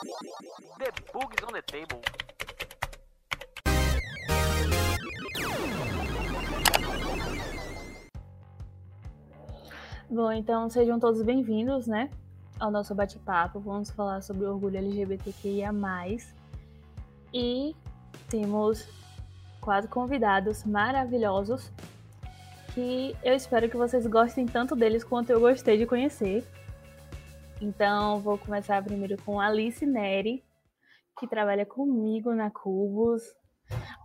The Bugs on the Table. Bom, então sejam todos bem-vindos, né, ao nosso bate-papo. Vamos falar sobre o orgulho LGBTQIA+. E temos quatro convidados maravilhosos que eu espero que vocês gostem tanto deles quanto eu gostei de conhecer. Então, vou começar primeiro com Alice Neri, que trabalha comigo na Cubos.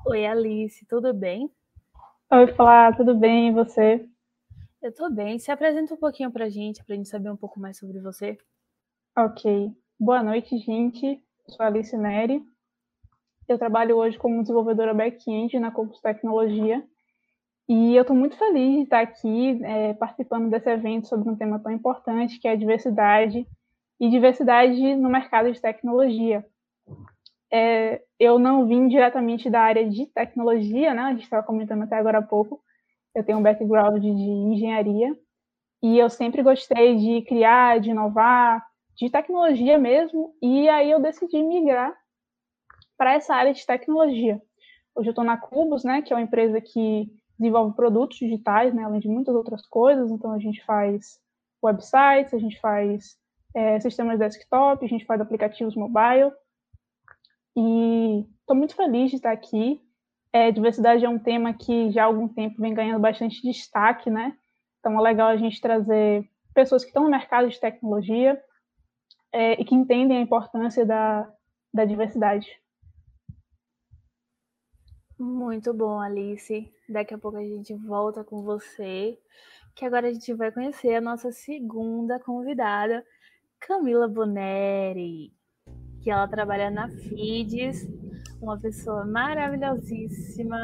Oi, Alice, tudo bem? Oi, Flá, tudo bem? E você? Eu tô bem. Se apresenta um pouquinho pra gente, pra gente saber um pouco mais sobre você. Ok. Boa noite, gente. Eu sou Alice Neri. Eu trabalho hoje como desenvolvedora back-end na Cubos Tecnologia. E eu estou muito feliz de estar aqui é, participando desse evento sobre um tema tão importante que é a diversidade e diversidade no mercado de tecnologia. É, eu não vim diretamente da área de tecnologia, né? A gente estava comentando até agora há pouco. Eu tenho um background de engenharia e eu sempre gostei de criar, de inovar, de tecnologia mesmo. E aí eu decidi migrar para essa área de tecnologia. Hoje eu estou na Cubos, né? Que é uma empresa que desenvolve produtos digitais, né, além de muitas outras coisas. Então, a gente faz websites, a gente faz é, sistemas desktop, a gente faz aplicativos mobile. E estou muito feliz de estar aqui. É, diversidade é um tema que já há algum tempo vem ganhando bastante destaque, né? Então, é legal a gente trazer pessoas que estão no mercado de tecnologia é, e que entendem a importância da, da diversidade. Muito bom, Alice. Daqui a pouco a gente volta com você, que agora a gente vai conhecer a nossa segunda convidada, Camila Boneri, que ela trabalha na FIDES, uma pessoa maravilhosíssima.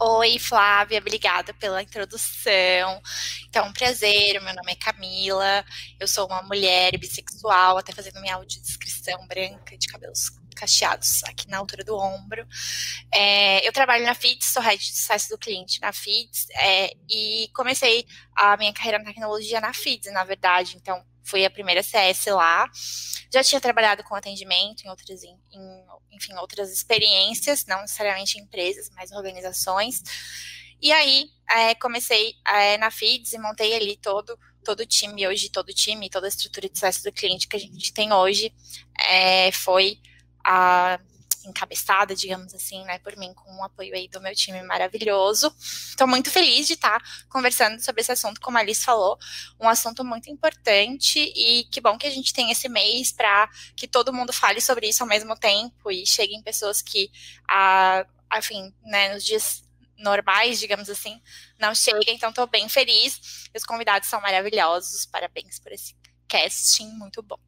Oi, Flávia, obrigada pela introdução. Então, um prazer, meu nome é Camila, eu sou uma mulher bissexual, até fazendo minha audiodescrição branca, de cabelos cacheados aqui na altura do ombro. É, eu trabalho na FITS, sou head de sucesso do cliente na FITS, é, e comecei a minha carreira na tecnologia na FITS, na verdade, então fui a primeira CS lá. Já tinha trabalhado com atendimento em outras, em, enfim, outras experiências, não necessariamente em empresas, mas organizações. E aí é, comecei é, na FIDS e montei ali todo todo o time hoje, todo o time, toda a estrutura de sucesso do cliente que a gente tem hoje é, foi a encabeçada, digamos assim, né, por mim, com o apoio aí do meu time maravilhoso. Estou muito feliz de estar tá conversando sobre esse assunto, como a Alice falou, um assunto muito importante e que bom que a gente tem esse mês para que todo mundo fale sobre isso ao mesmo tempo e cheguem pessoas que, a, enfim, né, nos dias normais, digamos assim, não chegam, então estou bem feliz. Os convidados são maravilhosos, parabéns por esse casting, muito bom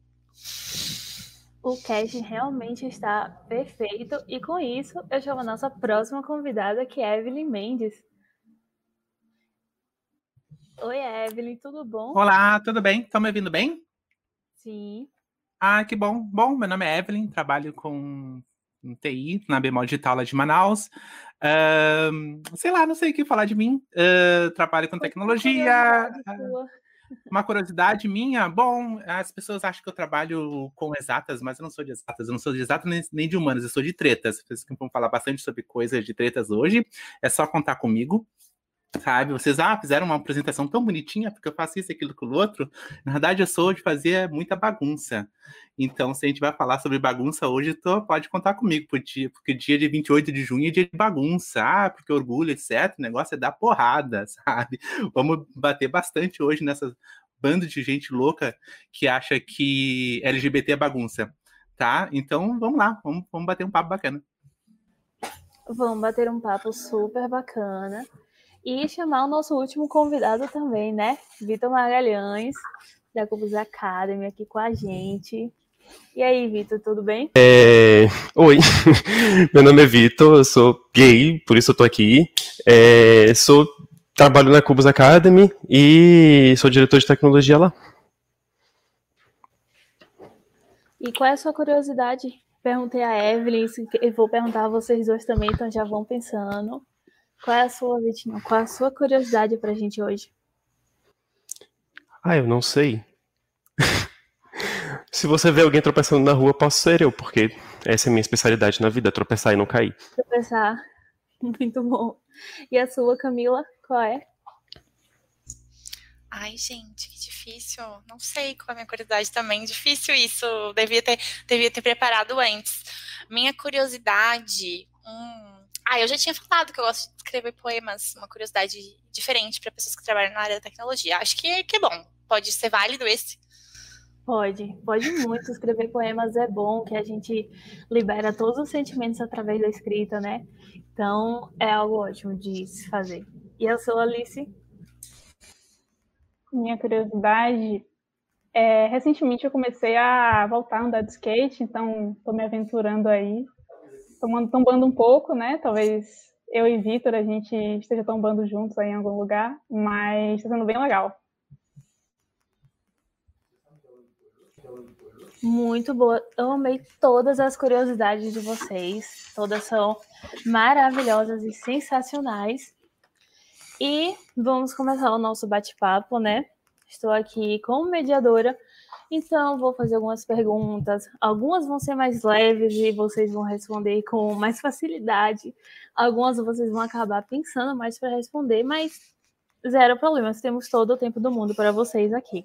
o cast realmente está perfeito. E com isso, eu chamo a nossa próxima convidada, que é Evelyn Mendes. Oi, Evelyn, tudo bom? Olá, tudo bem? Estão me ouvindo bem? Sim. Ah, que bom. Bom, meu nome é Evelyn, trabalho com TI na Bemol Digital lá de Manaus. Uh, sei lá, não sei o que falar de mim. Uh, trabalho com tecnologia. Uma curiosidade minha, bom, as pessoas acham que eu trabalho com exatas, mas eu não sou de exatas, eu não sou de exatas nem, nem de humanas, eu sou de tretas. Vocês vão falar bastante sobre coisas de tretas hoje, é só contar comigo sabe? Vocês, ah, fizeram uma apresentação tão bonitinha porque eu faço isso, aquilo com o outro. Na verdade, eu sou de fazer muita bagunça. Então, se a gente vai falar sobre bagunça hoje, tô, pode contar comigo, porque, porque dia de 28 de junho é dia de bagunça. Ah, porque orgulho, etc. O negócio é dar porrada, sabe? Vamos bater bastante hoje nessa banda de gente louca que acha que LGBT é bagunça, tá? Então, vamos lá, vamos, vamos bater um papo bacana. Vamos bater um papo super bacana. E chamar o nosso último convidado também, né? Vitor Magalhães, da Cubus Academy, aqui com a gente. E aí, Vitor, tudo bem? É... Oi, meu nome é Vitor, eu sou gay, por isso eu tô aqui. É... Sou... Trabalho na Cubus Academy e sou diretor de tecnologia lá. E qual é a sua curiosidade? Perguntei a Evelyn, e vou perguntar a vocês dois também, então já vão pensando. Qual é a sua, Vitinho? Qual é a sua curiosidade pra gente hoje? Ah, eu não sei. Se você vê alguém tropeçando na rua, posso ser eu, porque essa é a minha especialidade na vida, tropeçar e não cair. Tropeçar. Muito bom. E a sua, Camila, qual é? Ai, gente, que difícil. Não sei qual é a minha curiosidade também. Difícil isso. Devia ter, devia ter preparado antes. Minha curiosidade. Hum... Ah, eu já tinha falado que eu gosto de escrever poemas. Uma curiosidade diferente para pessoas que trabalham na área da tecnologia. Acho que, que é bom. Pode ser válido esse. Pode, pode muito. Escrever poemas é bom, que a gente libera todos os sentimentos através da escrita, né? Então, é algo ótimo de se fazer. E a sua, Alice? Minha curiosidade é, recentemente eu comecei a voltar a andar de skate, então estou me aventurando aí, tomando, tombando um pouco, né? Talvez eu e Vitor a gente esteja tombando juntos aí em algum lugar, mas está sendo bem legal. Muito boa. Eu amei todas as curiosidades de vocês. Todas são maravilhosas e sensacionais. E vamos começar o nosso bate-papo, né? Estou aqui como mediadora, então vou fazer algumas perguntas. Algumas vão ser mais leves e vocês vão responder com mais facilidade. Algumas vocês vão acabar pensando mais para responder, mas zero problemas. Temos todo o tempo do mundo para vocês aqui.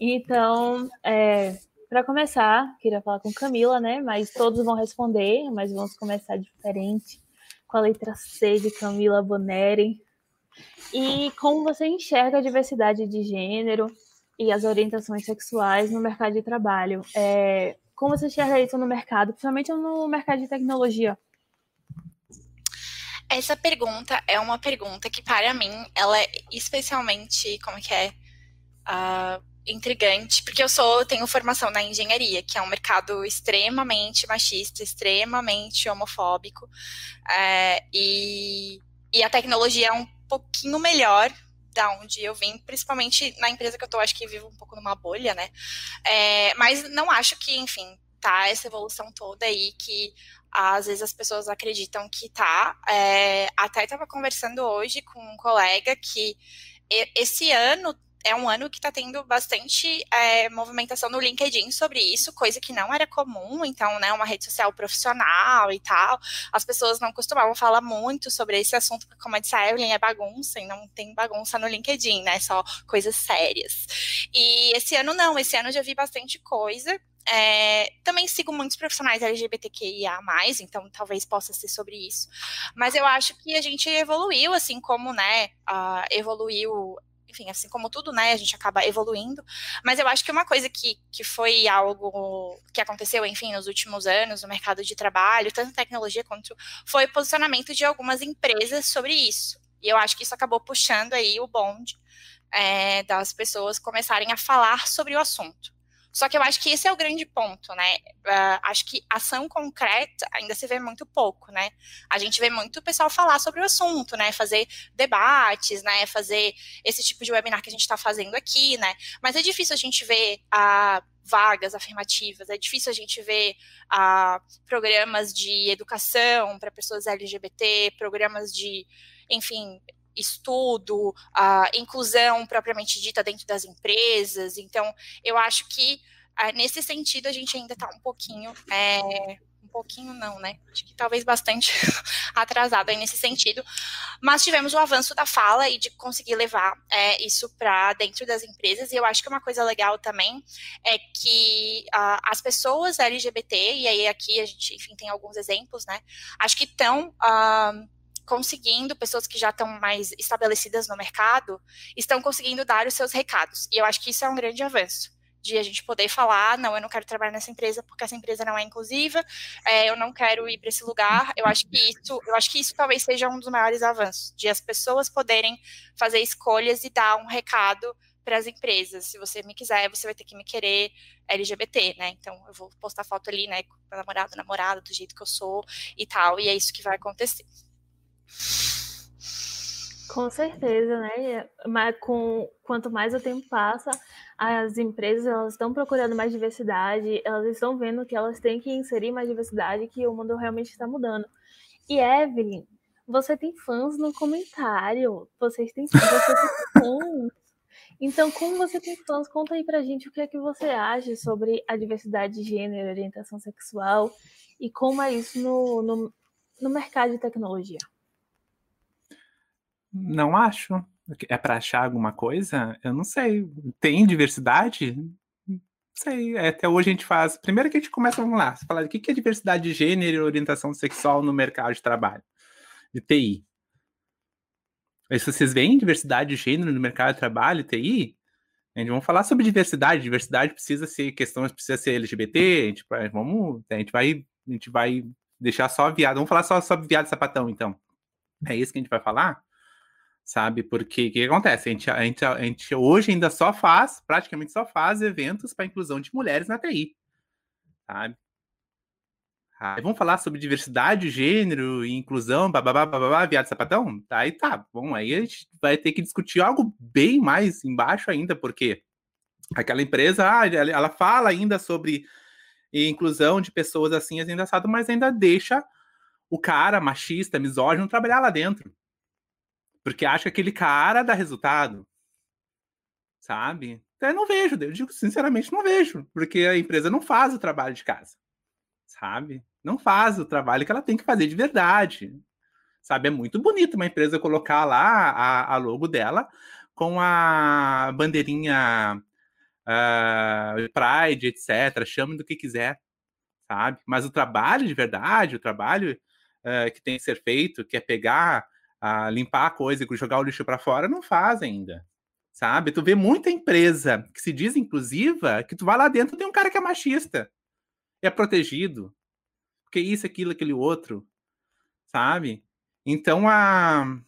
Então, é, para começar, queria falar com Camila, né? Mas todos vão responder, mas vamos começar diferente com a letra C de Camila Boneri. E como você enxerga a diversidade de gênero e as orientações sexuais no mercado de trabalho? É, como você enxerga isso no mercado, principalmente no mercado de tecnologia? Essa pergunta é uma pergunta que, para mim, ela é especialmente, como que é, uh, intrigante, porque eu sou, tenho formação na engenharia, que é um mercado extremamente machista, extremamente homofóbico, é, e, e a tecnologia é um pouquinho melhor da onde eu vim, principalmente na empresa que eu tô, acho que vivo um pouco numa bolha, né? É, mas não acho que, enfim, tá essa evolução toda aí que às vezes as pessoas acreditam que tá. É, até estava conversando hoje com um colega que esse ano é um ano que está tendo bastante é, movimentação no LinkedIn sobre isso, coisa que não era comum, então, né, uma rede social profissional e tal. As pessoas não costumavam falar muito sobre esse assunto, porque, como eu disse, a Evelyn é bagunça e não tem bagunça no LinkedIn, né? Só coisas sérias. E esse ano não, esse ano eu já vi bastante coisa. É, também sigo muitos profissionais LGBTQIA, então talvez possa ser sobre isso. Mas eu acho que a gente evoluiu, assim como, né, uh, evoluiu enfim, assim como tudo, né, a gente acaba evoluindo. Mas eu acho que uma coisa que, que foi algo que aconteceu, enfim, nos últimos anos no mercado de trabalho, tanto tecnologia quanto foi o posicionamento de algumas empresas sobre isso. E eu acho que isso acabou puxando aí o bonde é, das pessoas começarem a falar sobre o assunto. Só que eu acho que esse é o grande ponto, né? Uh, acho que ação concreta ainda se vê muito pouco, né? A gente vê muito o pessoal falar sobre o assunto, né? Fazer debates, né? Fazer esse tipo de webinar que a gente está fazendo aqui, né? Mas é difícil a gente ver a uh, vagas afirmativas, é difícil a gente ver uh, programas de educação para pessoas LGBT, programas de, enfim, estudo, a inclusão propriamente dita dentro das empresas. Então, eu acho que ah, nesse sentido a gente ainda está um pouquinho, é, um pouquinho não, né? Acho que talvez bastante atrasado aí nesse sentido. Mas tivemos o avanço da fala e de conseguir levar é, isso para dentro das empresas. E eu acho que uma coisa legal também é que uh, as pessoas LGBT, e aí aqui a gente, enfim, tem alguns exemplos, né? Acho que estão. Uh, ah, conseguindo, pessoas que já estão mais estabelecidas no mercado, estão conseguindo dar os seus recados. E eu acho que isso é um grande avanço. De a gente poder falar, não, eu não quero trabalhar nessa empresa porque essa empresa não é inclusiva, é, eu não quero ir para esse lugar. Eu acho que isso, eu acho que isso talvez seja um dos maiores avanços, de as pessoas poderem fazer escolhas e dar um recado para as empresas. Se você me quiser, você vai ter que me querer LGBT, né? Então eu vou postar foto ali, né, com meu namorado, namorada, do jeito que eu sou e tal, e é isso que vai acontecer. Com certeza, né? Mas com quanto mais o tempo passa, as empresas elas estão procurando mais diversidade, elas estão vendo que elas têm que inserir mais diversidade, que o mundo realmente está mudando. E Evelyn, você tem fãs no comentário, vocês têm, você tem fãs. Então, como você tem fãs, conta aí pra gente o que é que você acha sobre a diversidade de gênero, orientação sexual e como é isso no, no, no mercado de tecnologia. Não acho. É para achar alguma coisa? Eu não sei. Tem diversidade? Não sei. É, até hoje a gente faz. Primeiro que a gente começa, vamos lá, falar o que é diversidade de gênero e orientação sexual no mercado de trabalho, de TI. Aí, se vocês veem diversidade de gênero no mercado de trabalho, TI, a gente vamos falar sobre diversidade. Diversidade precisa ser questões, precisa ser LGBT. A gente, vamos, a gente vai, a gente vai deixar só viado. Vamos falar só sobre viado sapatão, então. É isso que a gente vai falar? Sabe? Porque o que acontece? A gente, a, gente, a gente hoje ainda só faz, praticamente só faz eventos para inclusão de mulheres na TI, sabe? Ah, vamos falar sobre diversidade, gênero inclusão, bababá, bababá, viado sapatão? Tá, aí tá, bom, aí a gente vai ter que discutir algo bem mais embaixo ainda, porque aquela empresa, ah, ela fala ainda sobre inclusão de pessoas assim, assim, assado, mas ainda deixa o cara machista, misógino, trabalhar lá dentro. Porque acha que aquele cara dá resultado. Sabe? Então eu não vejo, eu digo sinceramente, não vejo. Porque a empresa não faz o trabalho de casa. Sabe? Não faz o trabalho que ela tem que fazer de verdade. Sabe? É muito bonito uma empresa colocar lá a, a logo dela com a bandeirinha uh, Pride, etc. Chame do que quiser, sabe? Mas o trabalho de verdade, o trabalho uh, que tem que ser feito, que é pegar a limpar a coisa e jogar o lixo para fora, não faz ainda. Sabe? Tu vê muita empresa que se diz inclusiva, que tu vai lá dentro tem um cara que é machista. É protegido. Porque isso, aquilo, aquele outro. Sabe? Então a.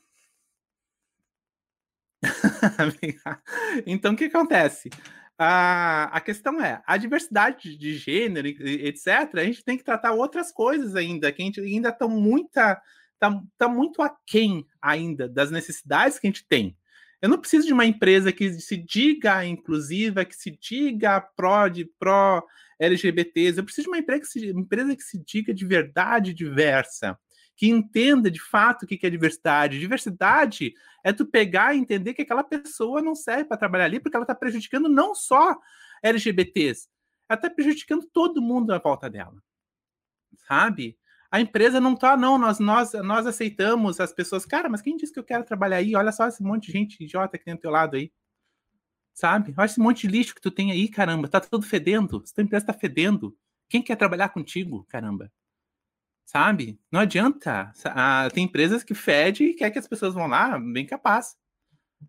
então o que acontece? A, a questão é, a diversidade de gênero, etc., a gente tem que tratar outras coisas ainda, que a gente ainda estão muita está tá muito aquém ainda das necessidades que a gente tem. Eu não preciso de uma empresa que se diga inclusiva, que se diga pró de pró LGBTs. Eu preciso de uma empresa que se, empresa que se diga de verdade diversa, que entenda de fato o que é diversidade. Diversidade é tu pegar e entender que aquela pessoa não serve para trabalhar ali porque ela está prejudicando não só LGBTs, ela está prejudicando todo mundo à volta dela. Sabe? A empresa não tá, não, nós, nós, nós aceitamos as pessoas. Cara, mas quem disse que eu quero trabalhar aí? Olha só esse monte de gente idiota que tem do teu lado aí. Sabe? Olha esse monte de lixo que tu tem aí, caramba. Tá tudo fedendo. Essa empresa tá fedendo. Quem quer trabalhar contigo, caramba? Sabe? Não adianta. Ah, tem empresas que fede e quer que as pessoas vão lá, bem capaz.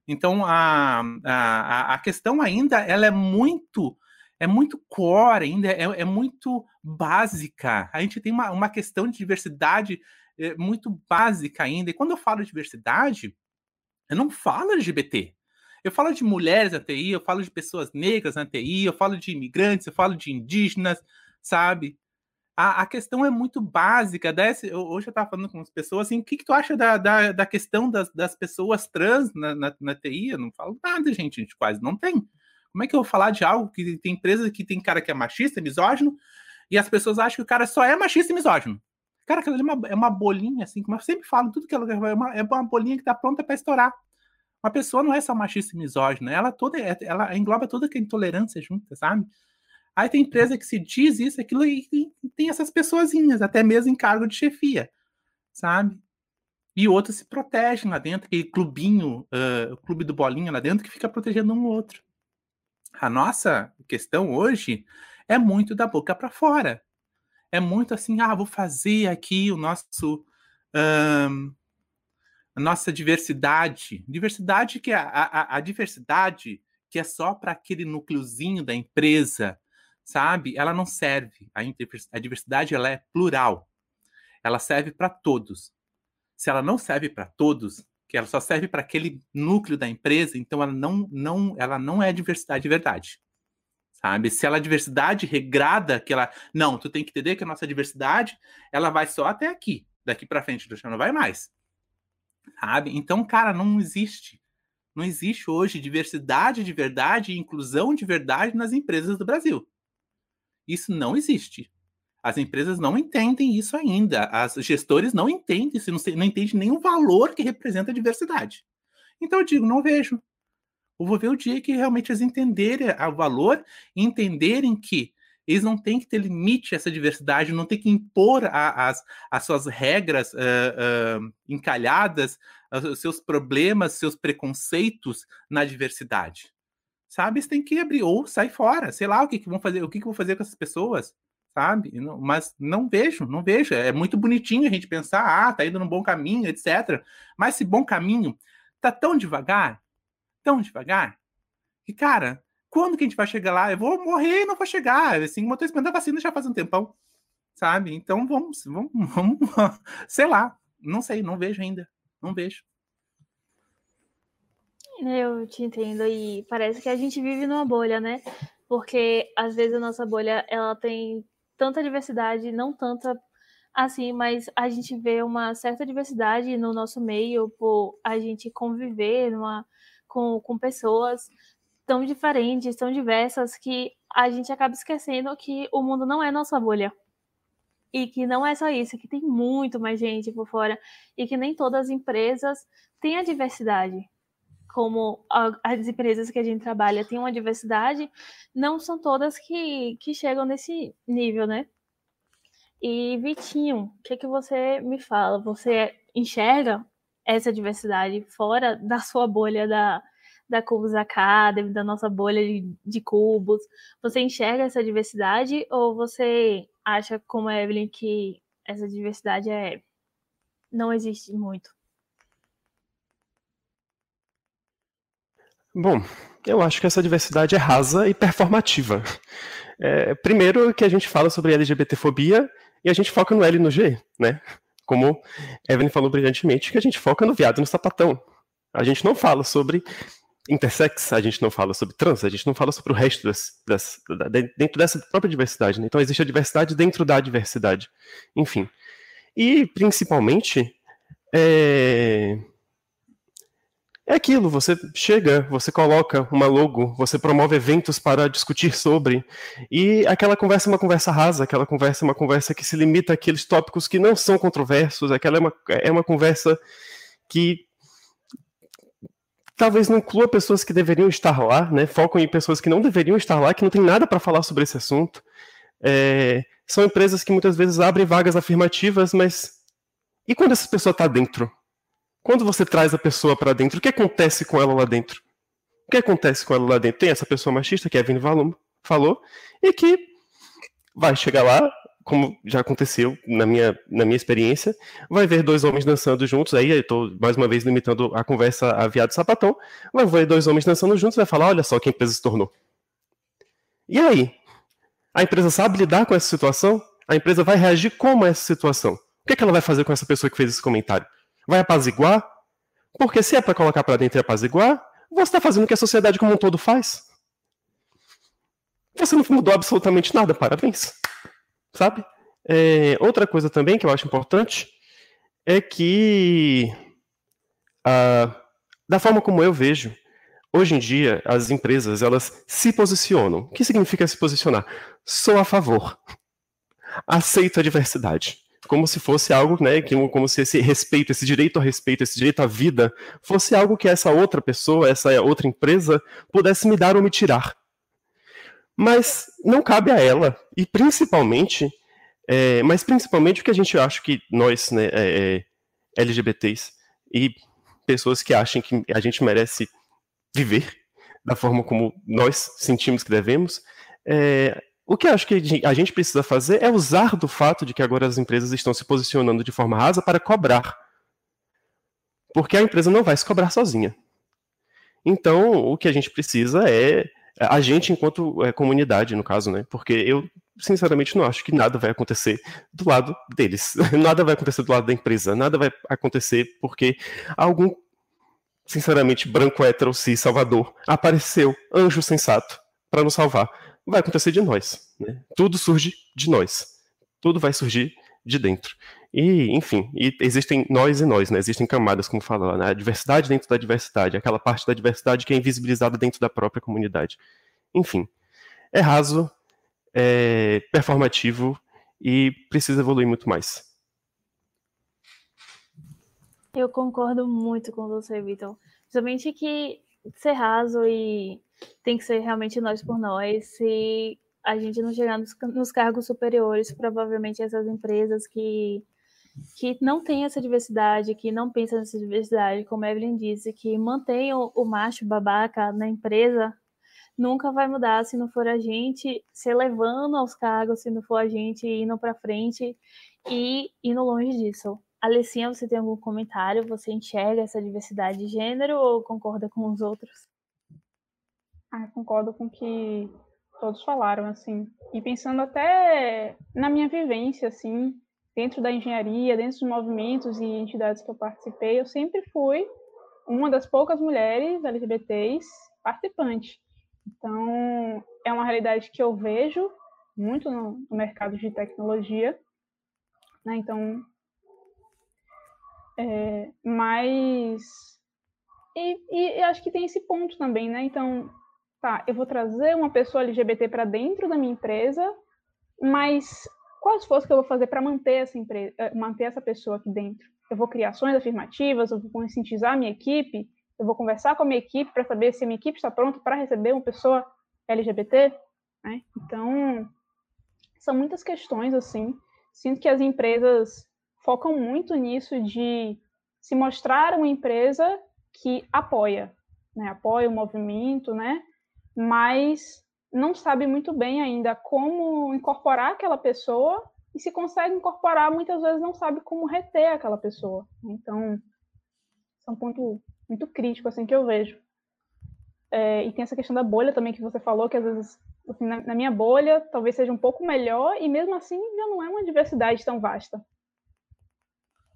Então, a, a, a questão ainda, ela é muito é muito core ainda, é, é muito básica. A gente tem uma, uma questão de diversidade é, muito básica ainda. E quando eu falo de diversidade, eu não falo LGBT. Eu falo de mulheres na TI, eu falo de pessoas negras na TI, eu falo de imigrantes, eu falo de indígenas, sabe? A, a questão é muito básica. Desse, hoje eu estava falando com as pessoas assim, o que, que tu acha da, da, da questão das, das pessoas trans na, na, na TI? Eu não falo nada, gente, a gente quase não tem. Como é que eu vou falar de algo que tem empresa que tem cara que é machista, misógino, e as pessoas acham que o cara só é machista e misógino? Cara, aquilo ali é uma, é uma bolinha, assim, como eu sempre falo, tudo que ela é uma, é uma bolinha que tá pronta para estourar. Uma pessoa não é só machista e misógina, ela toda é, ela engloba toda a intolerância junta, sabe? Aí tem empresa que se diz isso, aquilo, e, e tem essas pessoazinhas, até mesmo em cargo de chefia, sabe? E outros se protegem lá dentro, aquele clubinho, uh, o clube do bolinha lá dentro, que fica protegendo um outro. A nossa questão hoje é muito da boca para fora. É muito assim, ah, vou fazer aqui o nosso. Um, a nossa diversidade. Diversidade que é a, a, a diversidade que é só para aquele núcleozinho da empresa, sabe? Ela não serve. A, a diversidade ela é plural. Ela serve para todos. Se ela não serve para todos, que ela só serve para aquele núcleo da empresa, então ela não, não, ela não é diversidade de verdade. Sabe? Se ela é diversidade regrada, que ela. Não, tu tem que entender que a nossa diversidade ela vai só até aqui. Daqui para frente, não vai mais. Sabe? Então, cara, não existe. Não existe hoje diversidade de verdade e inclusão de verdade nas empresas do Brasil. Isso não existe. As empresas não entendem isso ainda. As gestores não entendem isso, não, entendem o valor que representa a diversidade. Então eu digo, não vejo. Eu vou ver o dia que realmente eles entenderem o valor, entenderem que eles não têm que ter limite a essa diversidade, não tem que impor a, as, as suas regras uh, uh, encalhadas, os seus problemas, seus preconceitos na diversidade. Sabe? Eles têm que abrir ou sair fora, sei lá o que, que vão fazer, o que, que vão fazer com essas pessoas, sabe? Mas não vejo, não vejo. É muito bonitinho a gente pensar, ah, tá indo no bom caminho, etc. Mas esse bom caminho tá tão devagar, tão devagar, que, cara, quando que a gente vai chegar lá? Eu vou morrer e não vou chegar. Assim, eu tô esperando a vacina já faz um tempão, sabe? Então vamos, vamos, vamos, sei lá, não sei, não vejo ainda, não vejo. Eu te entendo e parece que a gente vive numa bolha, né? Porque às vezes a nossa bolha ela tem tanta diversidade, não tanta assim, mas a gente vê uma certa diversidade no nosso meio por a gente conviver numa, com, com pessoas tão diferentes, tão diversas, que a gente acaba esquecendo que o mundo não é nossa bolha. E que não é só isso, que tem muito mais gente por fora. E que nem todas as empresas têm a diversidade. Como as empresas que a gente trabalha têm uma diversidade, não são todas que, que chegam nesse nível, né? E Vitinho, o que, que você me fala? Você enxerga essa diversidade fora da sua bolha da, da Cubos Academy, da nossa bolha de, de cubos. Você enxerga essa diversidade ou você acha, como a Evelyn, que essa diversidade é não existe muito? Bom, eu acho que essa diversidade é rasa e performativa. É, primeiro que a gente fala sobre LGBTfobia e a gente foca no L e no G, né? Como Evelyn falou brilhantemente, que a gente foca no viado e no sapatão. A gente não fala sobre intersex, a gente não fala sobre trans, a gente não fala sobre o resto das, das, da, dentro dessa própria diversidade. Né? Então existe a diversidade dentro da diversidade. Enfim. E principalmente é... é aquilo, você chega, você coloca uma logo, você promove eventos para discutir sobre, e aquela conversa é uma conversa rasa, aquela conversa é uma conversa que se limita àqueles tópicos que não são controversos, aquela é uma, é uma conversa que talvez não inclua pessoas que deveriam estar lá, né? Focam em pessoas que não deveriam estar lá, que não tem nada para falar sobre esse assunto. É, são empresas que muitas vezes abrem vagas afirmativas, mas e quando essa pessoa está dentro? Quando você traz a pessoa para dentro, o que acontece com ela lá dentro? O que acontece com ela lá dentro? Tem essa pessoa machista que a Vini falou e que vai chegar lá, como já aconteceu na minha, na minha experiência, vai ver dois homens dançando juntos, aí eu estou mais uma vez limitando a conversa a viado sapatão, vai ver dois homens dançando juntos vai falar, olha só que empresa se tornou. E aí? A empresa sabe lidar com essa situação? A empresa vai reagir como a essa situação? O que, é que ela vai fazer com essa pessoa que fez esse comentário? Vai apaziguar? Porque se é para colocar para dentro e apaziguar, você está fazendo o que a sociedade como um todo faz. Você não mudou absolutamente nada, parabéns sabe? É, outra coisa também que eu acho importante é que, ah, da forma como eu vejo, hoje em dia as empresas elas se posicionam. O que significa se posicionar? Sou a favor. Aceito a diversidade. Como se fosse algo, né, como se esse respeito, esse direito ao respeito, esse direito à vida, fosse algo que essa outra pessoa, essa outra empresa, pudesse me dar ou me tirar. Mas não cabe a ela, e principalmente, é, mas principalmente porque a gente acha que nós, né, é, é LGBTs e pessoas que acham que a gente merece viver da forma como nós sentimos que devemos, é, o que acho que a gente precisa fazer é usar do fato de que agora as empresas estão se posicionando de forma rasa para cobrar. Porque a empresa não vai se cobrar sozinha. Então, o que a gente precisa é a gente enquanto é, comunidade, no caso, né? Porque eu, sinceramente, não acho que nada vai acontecer do lado deles. nada vai acontecer do lado da empresa. Nada vai acontecer porque algum, sinceramente, branco hétero salvador apareceu, anjo sensato, para nos salvar. Vai acontecer de nós. Né? Tudo surge de nós. Tudo vai surgir de dentro. E, enfim, e existem nós e nós, né? Existem camadas, como fala né? A diversidade dentro da diversidade, aquela parte da diversidade que é invisibilizada dentro da própria comunidade. Enfim, é raso, é performativo e precisa evoluir muito mais. Eu concordo muito com você, Vitor. Principalmente que ser raso e tem que ser realmente nós por nós. Se a gente não chegar nos, nos cargos superiores, provavelmente essas empresas que que não tem essa diversidade, que não pensa nessa diversidade, como a Evelyn disse, que mantém o, o macho babaca na empresa, nunca vai mudar se não for a gente se elevando aos cargos, se não for a gente indo para frente e indo longe disso. Alessinha, você tem algum comentário? Você enxerga essa diversidade de gênero ou concorda com os outros? Ah, concordo com o que todos falaram, assim. E pensando até na minha vivência, assim, dentro da engenharia, dentro dos movimentos e entidades que eu participei, eu sempre fui uma das poucas mulheres LGBTs participantes. Então, é uma realidade que eu vejo muito no, no mercado de tecnologia. Né? Então, é, mas. E, e, acho que tem esse ponto também, né? Então, tá, eu vou trazer uma pessoa LGBT para dentro da minha empresa, mas qual esforço que eu vou fazer para manter essa empresa, eh, manter essa pessoa aqui dentro? Eu vou criar ações afirmativas, eu vou conscientizar a minha equipe, eu vou conversar com a minha equipe para saber se a minha equipe está pronta para receber uma pessoa LGBT, né? Então, são muitas questões assim. Sinto que as empresas focam muito nisso de se mostrar uma empresa que apoia, né? Apoia o movimento, né? Mas não sabe muito bem ainda como incorporar aquela pessoa e se consegue incorporar, muitas vezes não sabe como reter aquela pessoa. Então, é um ponto muito crítico assim que eu vejo. É, e tem essa questão da bolha também que você falou, que às vezes assim, na, na, minha bolha talvez seja um pouco melhor e mesmo assim já não é uma diversidade tão vasta.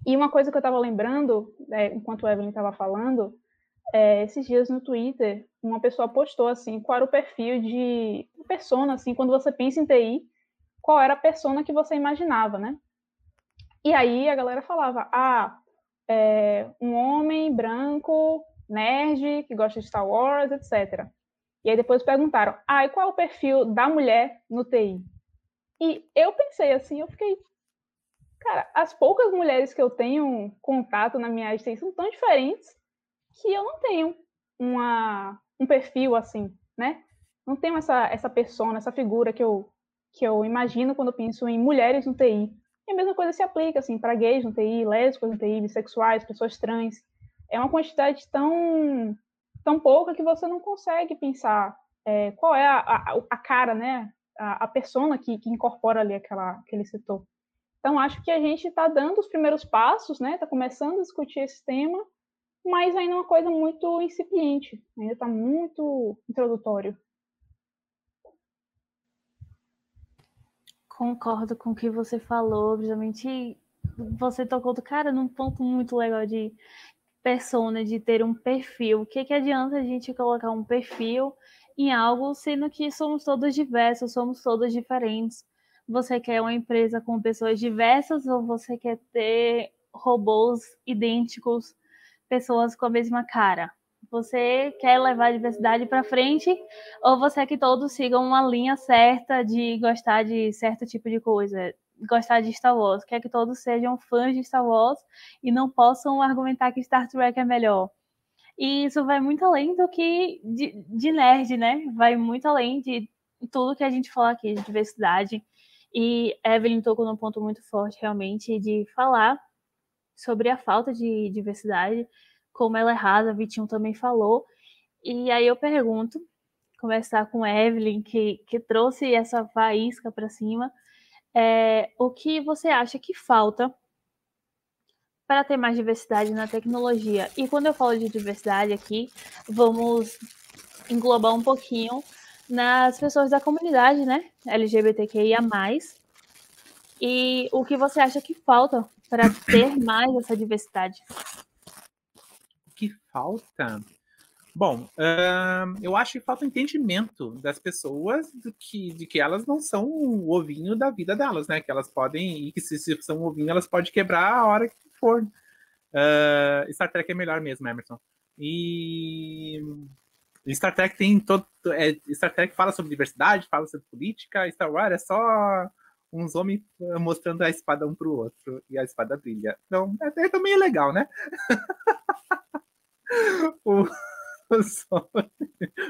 E uma coisa que eu estava lembrando, é, enquanto o Evelyn estava falando, é, esses dias no Twitter, uma pessoa postou assim, qual era o perfil de persona, assim, quando você pensa em TI, qual era a persona que você imaginava, né? E aí a galera falava, ah, é, um homem branco, nerd, que gosta de Star Wars, etc. E aí depois perguntaram, ah, e qual é o perfil da mulher no TI? E eu pensei assim, eu fiquei, cara, as poucas mulheres que eu tenho contato na minha área são tão diferentes que eu não tenho uma, um perfil assim, né? Não tenho essa, essa persona, essa figura que eu, que eu imagino quando eu penso em mulheres no TI. E a mesma coisa se aplica assim para gays no TI, lésbicas no TI, bissexuais, pessoas trans. É uma quantidade tão, tão pouca que você não consegue pensar é, qual é a, a, a, cara, né? A, a persona que, que incorpora ali aquela, aquele setor. Então, acho que a gente está dando os primeiros passos, né? Está começando a discutir esse tema, mas ainda é uma coisa muito incipiente, ainda está muito introdutório. Concordo com o que você falou, obviamente você tocou do cara num ponto muito legal de persona, de ter um perfil. O que, que adianta a gente colocar um perfil em algo, sendo que somos todos diversos, somos todos diferentes? Você quer uma empresa com pessoas diversas ou você quer ter robôs idênticos pessoas com a mesma cara? Você quer levar a diversidade para frente ou você quer que todos sigam uma linha certa de gostar de certo tipo de coisa? Gostar de Star Wars, quer que todos sejam fãs de Star Wars e não possam argumentar que Star Trek é melhor. E isso vai muito além do que de, de nerd, né? Vai muito além de tudo que a gente fala aqui de diversidade. E Evelyn tocou num ponto muito forte, realmente, de falar sobre a falta de diversidade, como ela é rasa, Vitinho também falou. E aí eu pergunto, conversar com Evelyn, que, que trouxe essa faísca para cima, é, o que você acha que falta para ter mais diversidade na tecnologia? E quando eu falo de diversidade aqui, vamos englobar um pouquinho nas pessoas da comunidade, né? LGBTQIA. E o que você acha que falta para ter mais essa diversidade? Que falta? Bom, uh, eu acho que falta entendimento das pessoas que, de que elas não são o ovinho da vida delas, né? Que elas podem, e que se, se são ovinho, elas podem quebrar a hora que for. Uh, Star Trek é melhor mesmo, Emerson. E Star Trek tem todo. É, Star Trek fala sobre diversidade, fala sobre política, Star Wars é só uns homens eh, mostrando a espada um pro outro e a espada brilha. Então, até também é legal, né? o...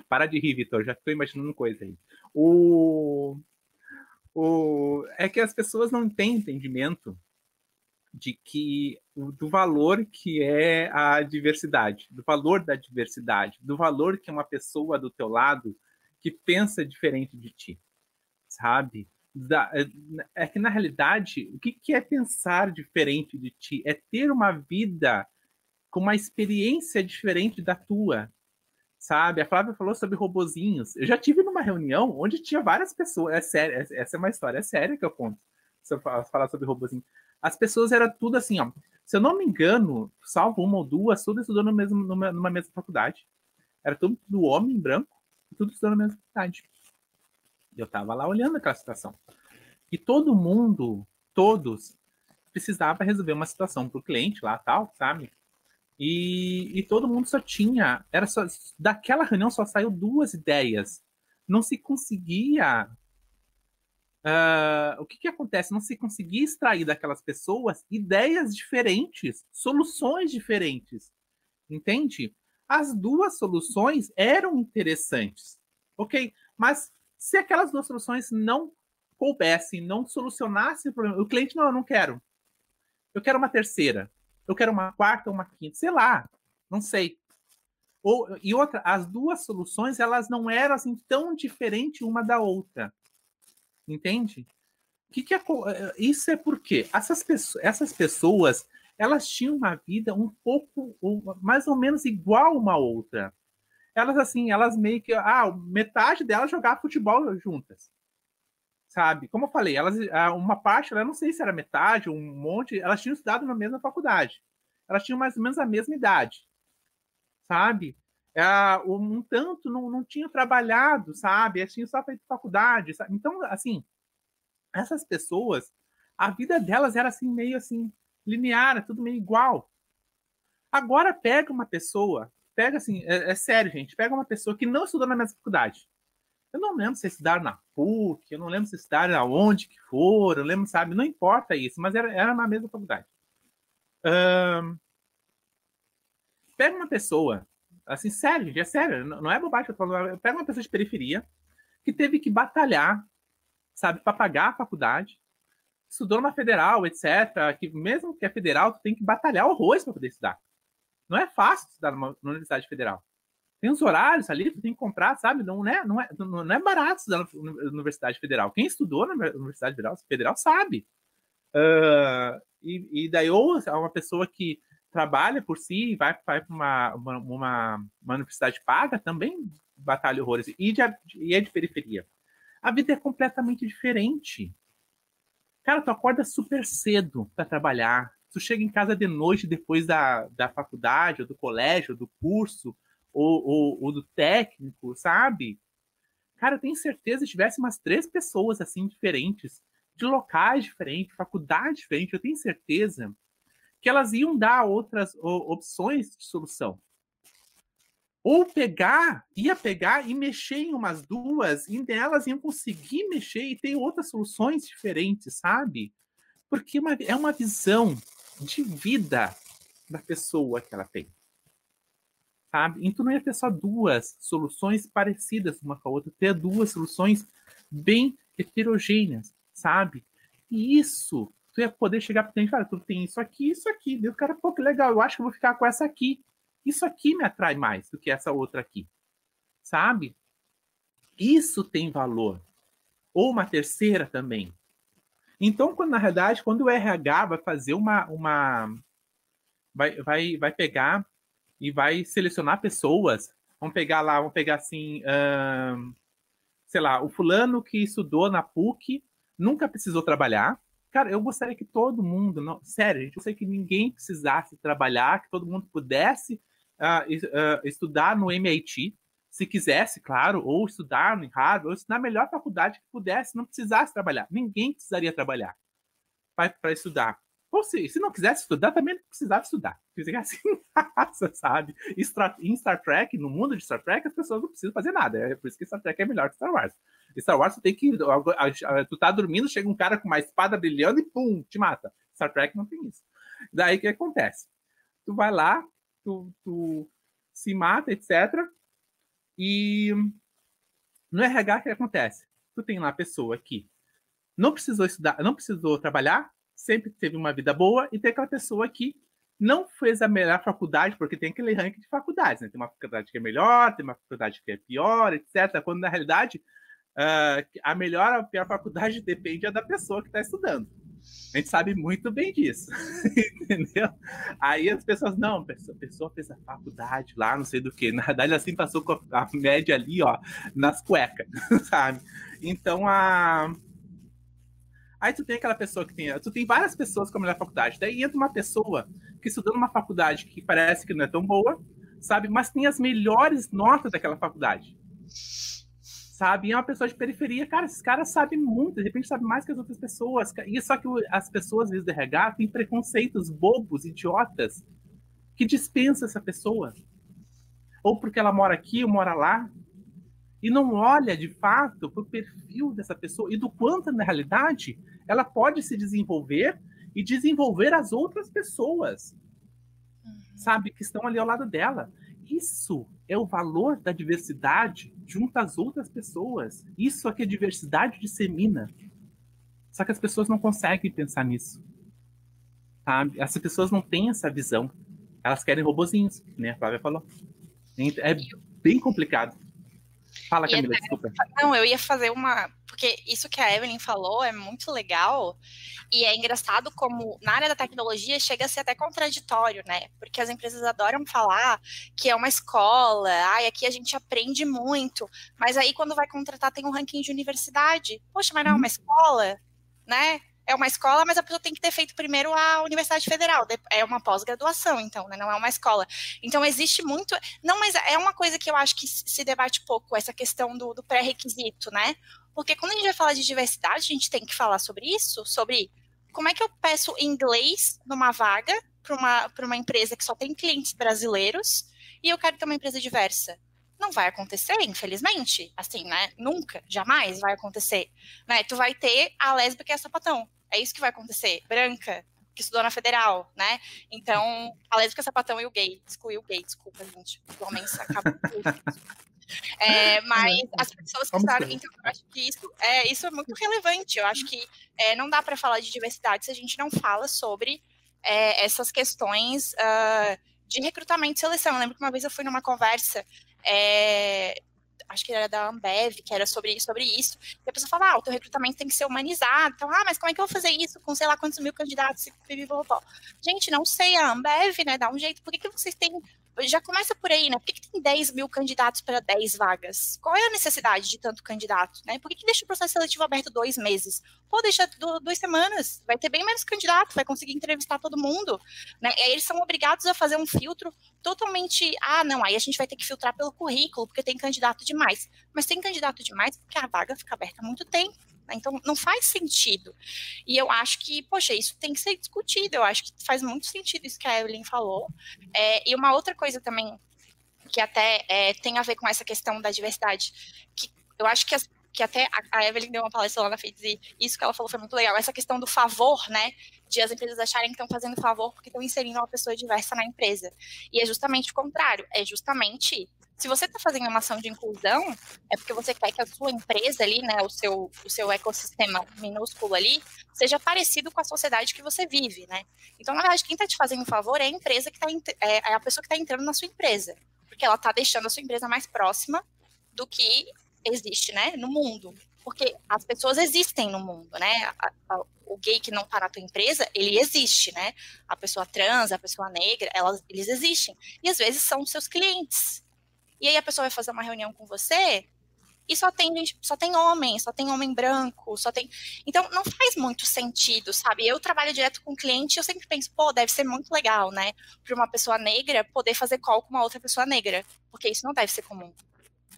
Para de rir, Vitor, já estou imaginando coisa aí. O... o... É que as pessoas não têm entendimento de que do valor que é a diversidade, do valor da diversidade, do valor que é uma pessoa do teu lado que pensa diferente de ti, sabe? Da, é, é que na realidade o que, que é pensar diferente de ti? É ter uma vida com uma experiência diferente da tua, sabe? A Flávia falou sobre robozinhos. Eu já tive numa reunião onde tinha várias pessoas. É sério, essa é uma história é séria que eu conto. Se eu falar sobre robozinho as pessoas era tudo assim, ó. Se eu não me engano, salvo uma ou duas, tudo estudou no mesmo, numa, numa mesma faculdade. Era tudo do homem branco, tudo estudou na mesma faculdade. Eu tava lá olhando aquela situação. E todo mundo, todos, precisava resolver uma situação para o cliente lá, tal, sabe? E, e todo mundo só tinha, era só daquela reunião só saiu duas ideias. Não se conseguia Uh, o que, que acontece? Não se conseguir extrair daquelas pessoas ideias diferentes, soluções diferentes. Entende? As duas soluções eram interessantes, ok? Mas se aquelas duas soluções não coubessem, não solucionassem o problema, o cliente não, eu não quero. Eu quero uma terceira. Eu quero uma quarta uma quinta, sei lá, não sei. Ou, e outra, as duas soluções elas não eram assim tão diferentes uma da outra. Entende? Que que é, isso é porque essas pessoas, essas pessoas elas tinham uma vida um pouco, mais ou menos igual uma outra. Elas, assim, elas meio que. Ah, metade delas jogava futebol juntas. Sabe? Como eu falei, elas, uma parte, eu não sei se era metade, um monte, elas tinham estudado na mesma faculdade. Elas tinham mais ou menos a mesma idade. Sabe? é, um tanto não, não tinham trabalhado, sabe? Eles tinham só feito faculdade, sabe? Então, assim, essas pessoas, a vida delas era assim, meio assim, linear, tudo meio igual. Agora pega uma pessoa, pega assim, é, é, sério, gente, pega uma pessoa que não estudou na mesma faculdade. Eu não lembro se estudaram na PUC, eu não lembro se estudaram aonde que foram, eu lembro, sabe? Não importa isso, mas era, era na mesma faculdade. Um, pega uma pessoa Assim, sério, gente, é sério. Não é bobagem que eu tô falando. Pega uma pessoa de periferia que teve que batalhar, sabe, para pagar a faculdade, estudou numa federal, etc. Que mesmo que é federal, tu tem que batalhar horrores para poder estudar. Não é fácil estudar numa, numa, universidade federal. Tem os horários ali, tu tem que comprar, sabe? Não é, não é, não é barato estudar na universidade federal. Quem estudou na universidade federal, federal sabe. Uh, e, e daí, ou é uma pessoa que trabalha por si, vai, vai para uma, uma, uma, uma, universidade paga, também batalha horrores. E, de, e é de periferia. A vida é completamente diferente. Cara, tu acorda super cedo para trabalhar. Tu chega em casa de noite depois da, da faculdade, ou do colégio, ou do curso, ou, ou, ou do técnico, sabe? Cara, eu tenho certeza, se tivesse umas três pessoas assim diferentes, de locais diferentes, faculdade diferente, eu tenho certeza que elas iam dar outras opções de solução. Ou pegar, ia pegar e mexer em umas duas, e delas iam conseguir mexer e ter outras soluções diferentes, sabe? Porque é uma visão de vida da pessoa que ela tem. Sabe? Então não ia ter só duas soluções parecidas uma com a outra, ter duas soluções bem heterogêneas, sabe? E isso tu ia poder chegar e falar, tu tem isso aqui, isso aqui. Deu cara, pô, que legal, eu acho que vou ficar com essa aqui. Isso aqui me atrai mais do que essa outra aqui. Sabe? Isso tem valor. Ou uma terceira também. Então, quando, na realidade, quando o RH vai fazer uma. uma vai, vai, vai pegar e vai selecionar pessoas. Vamos pegar lá, vamos pegar assim. Hum, sei lá, o fulano que estudou na PUC nunca precisou trabalhar Cara, eu gostaria que todo mundo, não, sério, gente, eu sei que ninguém precisasse trabalhar, que todo mundo pudesse uh, uh, estudar no MIT, se quisesse, claro, ou estudar no Harvard, ou estudar na melhor faculdade que pudesse, não precisasse trabalhar. Ninguém precisaria trabalhar para estudar. Ou se, se não quisesse estudar, também não precisava estudar. Fica assim, sabe? Em Star Trek, no mundo de Star Trek, as pessoas não precisam fazer nada. É por isso que Star Trek é melhor que Star Wars. Star Wars, tu tem que. Tu tá dormindo, chega um cara com uma espada brilhando e pum, te mata. Star Trek não tem isso. Daí o que acontece? Tu vai lá, tu, tu se mata, etc. E no RH, o que acontece? Tu tem lá a pessoa que não precisou estudar, não precisou trabalhar, sempre teve uma vida boa, e tem aquela pessoa que não fez a melhor faculdade, porque tem aquele ranking de faculdades, né? Tem uma faculdade que é melhor, tem uma faculdade que é pior, etc. Quando na realidade uh, a melhor ou a pior faculdade depende da pessoa que está estudando. A gente sabe muito bem disso, entendeu? Aí as pessoas, não, a pessoa fez a faculdade lá, não sei do que. Na verdade, assim passou com a média ali, ó, nas cuecas, sabe? Então, a. Aí tu tem aquela pessoa que tem. Tu tem várias pessoas com a melhor faculdade. Daí entra uma pessoa que estudou numa faculdade que parece que não é tão boa, sabe? Mas tem as melhores notas daquela faculdade sabe? E é uma pessoa de periferia, cara, esses caras sabem muito, de repente sabem mais que as outras pessoas. E só que as pessoas, às vezes, do RH têm preconceitos bobos, idiotas, que dispensam essa pessoa. Ou porque ela mora aqui ou mora lá. E não olha, de fato, para o perfil dessa pessoa e do quanto, na realidade, ela pode se desenvolver e desenvolver as outras pessoas, uhum. sabe, que estão ali ao lado dela. Isso é o valor da diversidade junto às outras pessoas. Isso é que a diversidade dissemina. Só que as pessoas não conseguem pensar nisso. Sabe? As pessoas não têm essa visão. Elas querem robozinhos, né? A Flávia falou. É bem complicado. Fala, Camila, desculpa. Não, eu ia fazer uma. Porque isso que a Evelyn falou é muito legal. E é engraçado como na área da tecnologia chega a ser até contraditório, né? Porque as empresas adoram falar que é uma escola, ai, aqui a gente aprende muito. Mas aí quando vai contratar tem um ranking de universidade. Poxa, mas não é uma uhum. escola, né? é uma escola, mas a pessoa tem que ter feito primeiro a Universidade Federal. É uma pós-graduação, então, né? Não é uma escola. Então, existe muito. Não, mas é uma coisa que eu acho que se debate pouco, essa questão do, do pré-requisito, né? Porque quando a gente vai falar de diversidade, a gente tem que falar sobre isso, sobre como é que eu peço inglês numa vaga para uma, uma empresa que só tem clientes brasileiros e eu quero ter uma empresa diversa não vai acontecer, infelizmente. Assim, né? Nunca, jamais vai acontecer. Né? Tu vai ter a lésbica e a sapatão. É isso que vai acontecer. Branca, que estudou na federal, né? Então, a lésbica, sapatão e o gay. Excluiu o gay, desculpa, gente. O homem acaba é, mas as pessoas que estavam. Então, eu acho que isso é, isso é muito relevante. Eu acho que é, não dá para falar de diversidade se a gente não fala sobre é, essas questões uh, de recrutamento e seleção. Eu lembro que uma vez eu fui numa conversa é, acho que era da Ambev, que era sobre, sobre isso. E a pessoa fala, ah, o teu recrutamento tem que ser humanizado. Então, ah, mas como é que eu vou fazer isso com sei lá quantos mil candidatos? Gente, não sei, a Ambev, né, dá um jeito. Por que, que vocês têm já começa por aí, né? Por que, que, tem 10 mil candidatos para 10 vagas? Qual é a necessidade de tanto candidato, né? Por que, que deixa o processo seletivo aberto dois meses? Pô, deixa duas semanas, vai ter bem menos candidato, vai conseguir entrevistar todo mundo, né? E aí eles são obrigados a fazer um filtro totalmente, ah, não, aí a gente vai ter que filtrar pelo currículo, porque tem candidato demais. Mas tem candidato demais porque a vaga fica aberta há muito tempo. Né? Então, não faz sentido. E eu acho que, poxa, isso tem que ser discutido. Eu acho que faz muito sentido isso que a Evelyn falou. É, e uma outra coisa também, que até é, tem a ver com essa questão da diversidade, que eu acho que as que até a Evelyn deu uma palestra lá na FITS e isso que ela falou foi muito legal, essa questão do favor, né, de as empresas acharem que estão fazendo favor porque estão inserindo uma pessoa diversa na empresa. E é justamente o contrário, é justamente se você está fazendo uma ação de inclusão, é porque você quer que a sua empresa ali, né, o seu, o seu ecossistema minúsculo ali, seja parecido com a sociedade que você vive, né? Então, na verdade, quem está te fazendo um favor é a empresa que está é, é a pessoa que está entrando na sua empresa, porque ela está deixando a sua empresa mais próxima do que existe, né, no mundo. Porque as pessoas existem no mundo, né? A, a, o gay que não está na tua empresa, ele existe, né? A pessoa trans, a pessoa negra, elas, eles existem. E às vezes são seus clientes. E aí a pessoa vai fazer uma reunião com você e só tem só tem homem, só tem homem branco, só tem. Então não faz muito sentido, sabe? Eu trabalho direto com cliente eu sempre penso, pô, deve ser muito legal, né? Para uma pessoa negra poder fazer call com uma outra pessoa negra, porque isso não deve ser comum.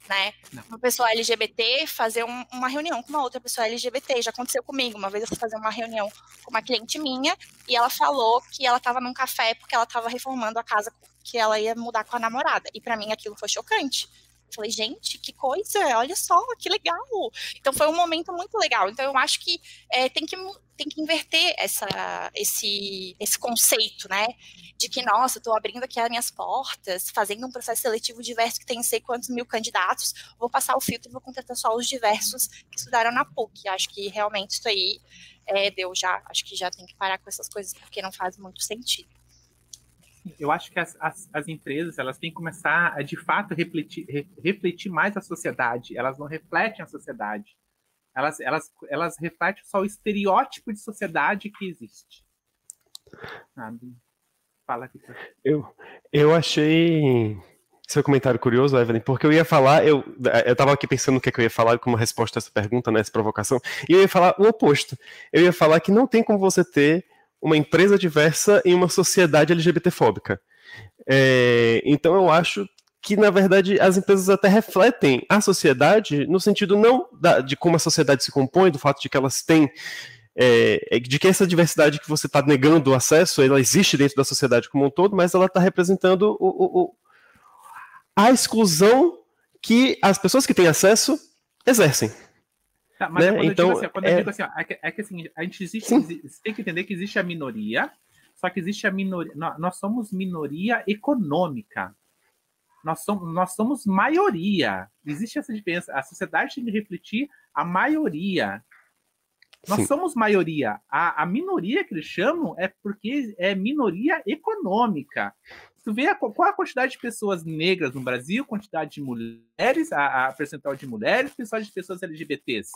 Né? Uma pessoa LGBT fazer um, uma reunião com uma outra pessoa LGBT. Já aconteceu comigo. Uma vez eu fui fazer uma reunião com uma cliente minha e ela falou que ela estava num café porque ela estava reformando a casa que ela ia mudar com a namorada. E para mim aquilo foi chocante. Falei, gente, que coisa, olha só, que legal. Então foi um momento muito legal. Então eu acho que é, tem que tem que inverter essa, esse, esse conceito, né? De que, nossa, estou abrindo aqui as minhas portas, fazendo um processo seletivo diverso que tem sei quantos mil candidatos, vou passar o filtro e vou contratar só os diversos que estudaram na PUC. Acho que realmente isso aí é, deu já, acho que já tem que parar com essas coisas, porque não faz muito sentido. Eu acho que as, as, as empresas elas têm que começar a de fato refletir, re, refletir mais a sociedade. Elas não refletem a sociedade elas, elas, elas refletem só o estereótipo de sociedade que existe. Sabe? Fala aqui. Eu, eu achei seu comentário curioso, Evelyn, porque eu ia falar, eu, eu tava aqui pensando no que, é que eu ia falar como resposta a essa pergunta, né, essa provocação, e eu ia falar o oposto. Eu ia falar que não tem como você ter uma empresa diversa em uma sociedade LGBTfóbica. É, então eu acho que, na verdade, as empresas até refletem a sociedade no sentido não da, de como a sociedade se compõe, do fato de que elas têm. É, é de que essa diversidade que você está negando o acesso, ela existe dentro da sociedade como um todo, mas ela está representando o, o, o, a exclusão que as pessoas que têm acesso exercem. Tá, mas né? então, assim, quando eu digo assim, é, que, é que assim, a gente existe, existe, tem que entender que existe a minoria, só que existe a minoria, nós, nós somos minoria econômica nós somos, nós somos maioria. Existe essa diferença. A sociedade tem que refletir a maioria. Nós Sim. somos maioria. A, a, minoria que eles chamam é porque é minoria econômica. Tu vê a, qual a quantidade de pessoas negras no Brasil, quantidade de mulheres, a, a percentual de mulheres, pessoal de pessoas LGBTs.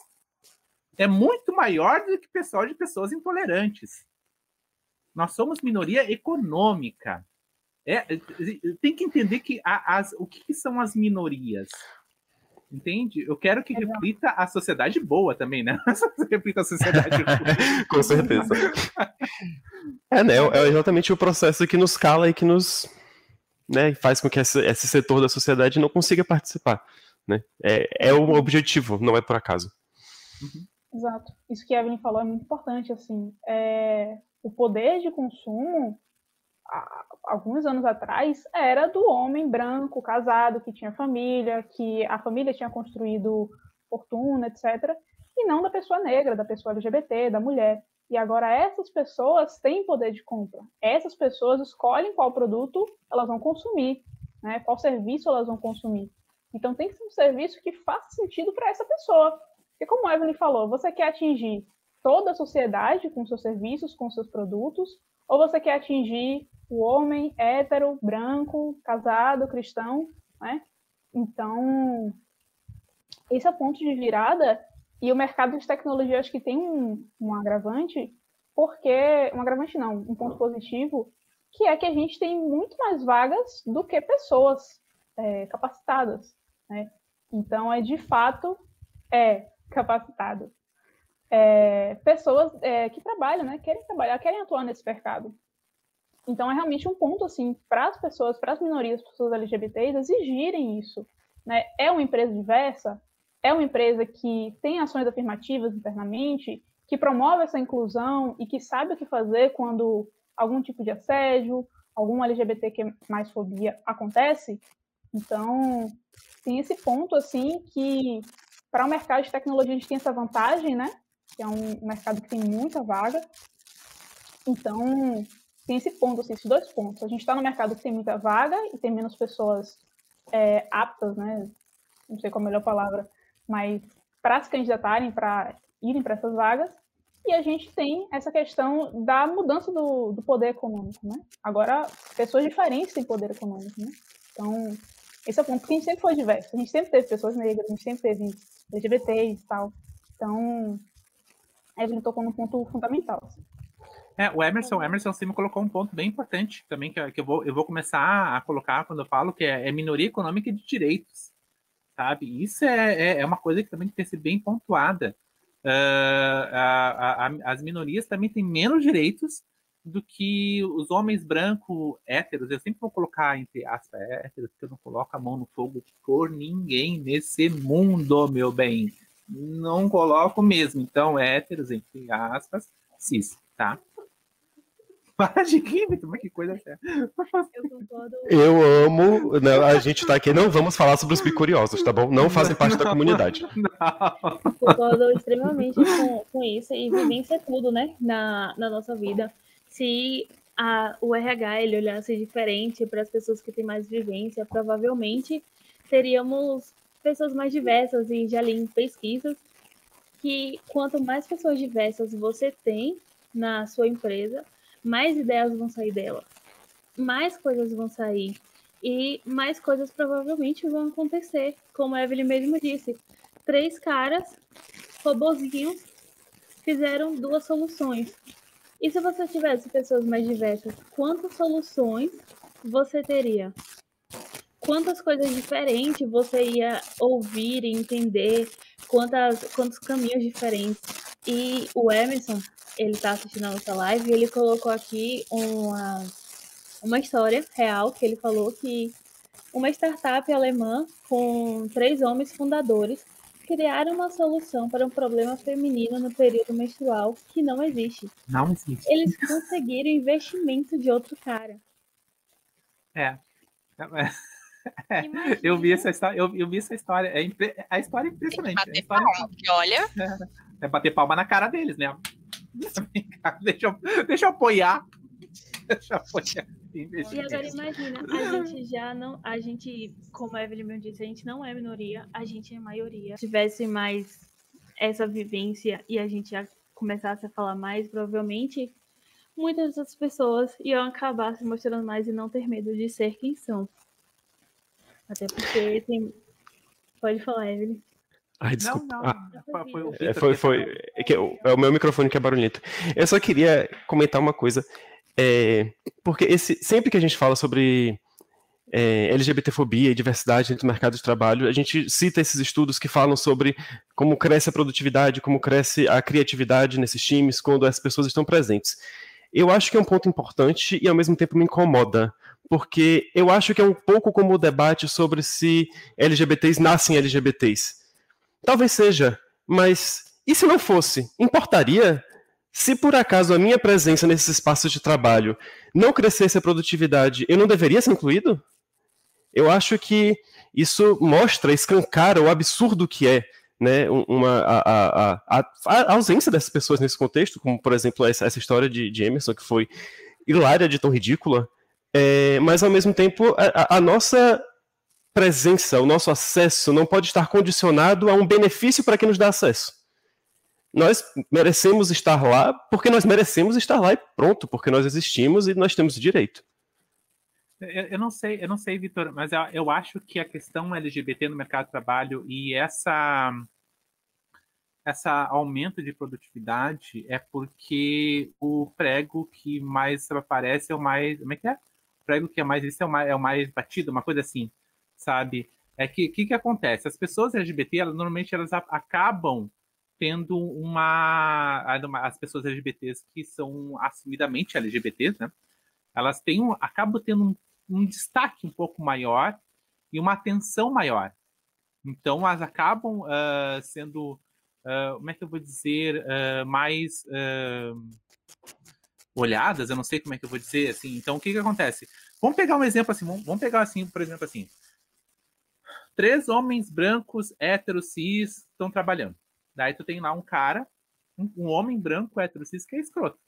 É muito maior do que pessoal de pessoas intolerantes. Nós somos minoria econômica. É, tem que entender que as, o que, que são as minorias. Entende? Eu quero que reflita a sociedade boa também, né? reflita a sociedade boa. Com certeza. É, né? É exatamente o processo que nos cala e que nos né, faz com que esse, esse setor da sociedade não consiga participar. Né? É, é o objetivo, não é por acaso. Uhum. Exato. Isso que a Evelyn falou é muito importante. Assim, é, o poder de consumo alguns anos atrás, era do homem branco, casado, que tinha família, que a família tinha construído fortuna, etc. E não da pessoa negra, da pessoa LGBT, da mulher. E agora essas pessoas têm poder de compra. Essas pessoas escolhem qual produto elas vão consumir, né? qual serviço elas vão consumir. Então tem que ser um serviço que faça sentido para essa pessoa. Porque como a Evelyn falou, você quer atingir toda a sociedade com seus serviços, com seus produtos, ou você quer atingir o homem hétero, branco, casado, cristão, né? Então, esse é o ponto de virada e o mercado de tecnologia acho que tem um, um agravante, porque um agravante não, um ponto positivo, que é que a gente tem muito mais vagas do que pessoas é, capacitadas, né? Então, é de fato é capacitado. É, pessoas é, que trabalham, né? Querem trabalhar, querem atuar nesse mercado. Então é realmente um ponto assim para as pessoas, para as minorias, pessoas LGBTs exigirem isso. Né? É uma empresa diversa, é uma empresa que tem ações afirmativas internamente, que promove essa inclusão e que sabe o que fazer quando algum tipo de assédio, alguma LGBTQ mais fobia acontece. Então, tem esse ponto assim que para o mercado de tecnologia a gente tem essa vantagem, né? Que é um mercado que tem muita vaga. Então, tem esse ponto, assim, esses dois pontos. A gente está no mercado que tem muita vaga e tem menos pessoas é, aptas, né? Não sei qual a melhor palavra, mas para se candidatarem, para irem para essas vagas. E a gente tem essa questão da mudança do, do poder econômico, né? Agora, pessoas diferentes têm poder econômico, né? Então, esse é o ponto, porque a gente sempre foi diverso. A gente sempre teve pessoas negras, a gente sempre teve LGBTs e tal. Então, Evelyn tocou num ponto fundamental. Assim. É, o Emerson, o Emerson me colocou um ponto bem importante também, que, que eu, vou, eu vou começar a colocar quando eu falo, que é, é minoria econômica de direitos, sabe? Isso é, é, é, uma coisa que também tem que ser bem pontuada. Uh, a, a, as minorias também têm menos direitos do que os homens brancos héteros. Eu sempre vou colocar entre aspas héteros, porque eu não coloco a mão no fogo por ninguém nesse mundo, meu bem. Não coloco mesmo. Então, héteros, entre aspas, cis, tá? Para de química, mas que coisa é Eu concordo. Eu amo. né, a gente tá aqui, não vamos falar sobre os bicuriosos, tá bom? Não fazem parte da comunidade. Não. concordo extremamente com, com isso e vivência é tudo, né, na, na nossa vida. Se a, o RH ele olhasse diferente para as pessoas que têm mais vivência, provavelmente teríamos pessoas mais diversas e já li em pesquisas que quanto mais pessoas diversas você tem na sua empresa, mais ideias vão sair dela, mais coisas vão sair e mais coisas provavelmente vão acontecer, como a Evelyn mesmo disse. Três caras, robozinhos, fizeram duas soluções. E se você tivesse pessoas mais diversas, quantas soluções você teria? Quantas coisas diferentes você ia ouvir e entender? Quantas, quantos caminhos diferentes? E o Emerson, ele tá assistindo a nossa live e ele colocou aqui uma, uma história real que ele falou que uma startup alemã com três homens fundadores criaram uma solução para um problema feminino no período menstrual que não existe. Não existe. Eles conseguiram investimento de outro cara. É. É, Imagina. Eu vi essa história, eu, eu vi essa história. É impre- a história é Tem que impressionante. Bater história palma, porque olha, é bater palma na cara deles, né? Deixa eu, deixa eu apoiar. Deixa eu apoiar. E agora imagina, a gente já não. A gente, como a Evelyn mesmo disse, a gente não é minoria, a gente é maioria. Se tivesse mais essa vivência e a gente já começasse a falar mais, provavelmente muitas dessas pessoas iam acabar se mostrando mais e não ter medo de ser quem são. Até porque tem. Pode falar, Evelyn. Ai, Não, desculpa. não. Ah, foi- o é, foi, que foi, é, o- é o meu microfone que é barulhento. Eu só queria comentar uma coisa. é, porque esse, sempre que a gente fala sobre é, LGBTfobia e diversidade dentro do mercado de trabalho, a gente cita esses estudos que falam sobre como cresce a produtividade, como cresce a criatividade nesses times quando as pessoas estão presentes. Eu acho que é um ponto importante e ao mesmo tempo me incomoda, porque eu acho que é um pouco como o debate sobre se LGBTs nascem LGBTs. Talvez seja, mas e se não fosse? Importaria? Se por acaso a minha presença nesses espaços de trabalho não crescesse a produtividade, eu não deveria ser incluído? Eu acho que isso mostra, escancara o absurdo que é né, um- uma, a, a- a- a- ausência dessas pessoas nesse contexto, como por exemplo essa, essa história de, de Emerson, que foi hilária de tão ridícula, é, mas ao mesmo tempo a nossa presença, o nosso acesso não pode estar condicionado a um benefício para quem nos dá acesso. Nós merecemos estar lá porque nós merecemos estar lá e pronto, porque nós existimos e nós temos direito. Eu, eu não sei, eu não sei, Vitor, mas eu, eu acho que a questão LGBT no mercado de trabalho e essa essa aumento de produtividade é porque o prego que mais aparece é o mais, como é que é? O prego que é mais isso é o mais, é o mais batido, uma coisa assim, sabe? É que que que acontece? As pessoas LGBT, elas normalmente elas acabam tendo uma as pessoas LGBTs que são assumidamente LGBTs, né? Elas têm um, acabam tendo um, um destaque um pouco maior e uma atenção maior. Então, elas acabam ah, sendo, ah, como é que eu vou dizer, ah, mais olhadas, eu não sei como é que eu vou dizer, assim. Então, o que que acontece? Vamos pegar um exemplo assim, vamos, vamos pegar assim, por exemplo, assim. Três homens brancos, héteros, cis, estão trabalhando. Daí tu tem lá um cara, um, um homem branco, hétero, cis, que é escroto.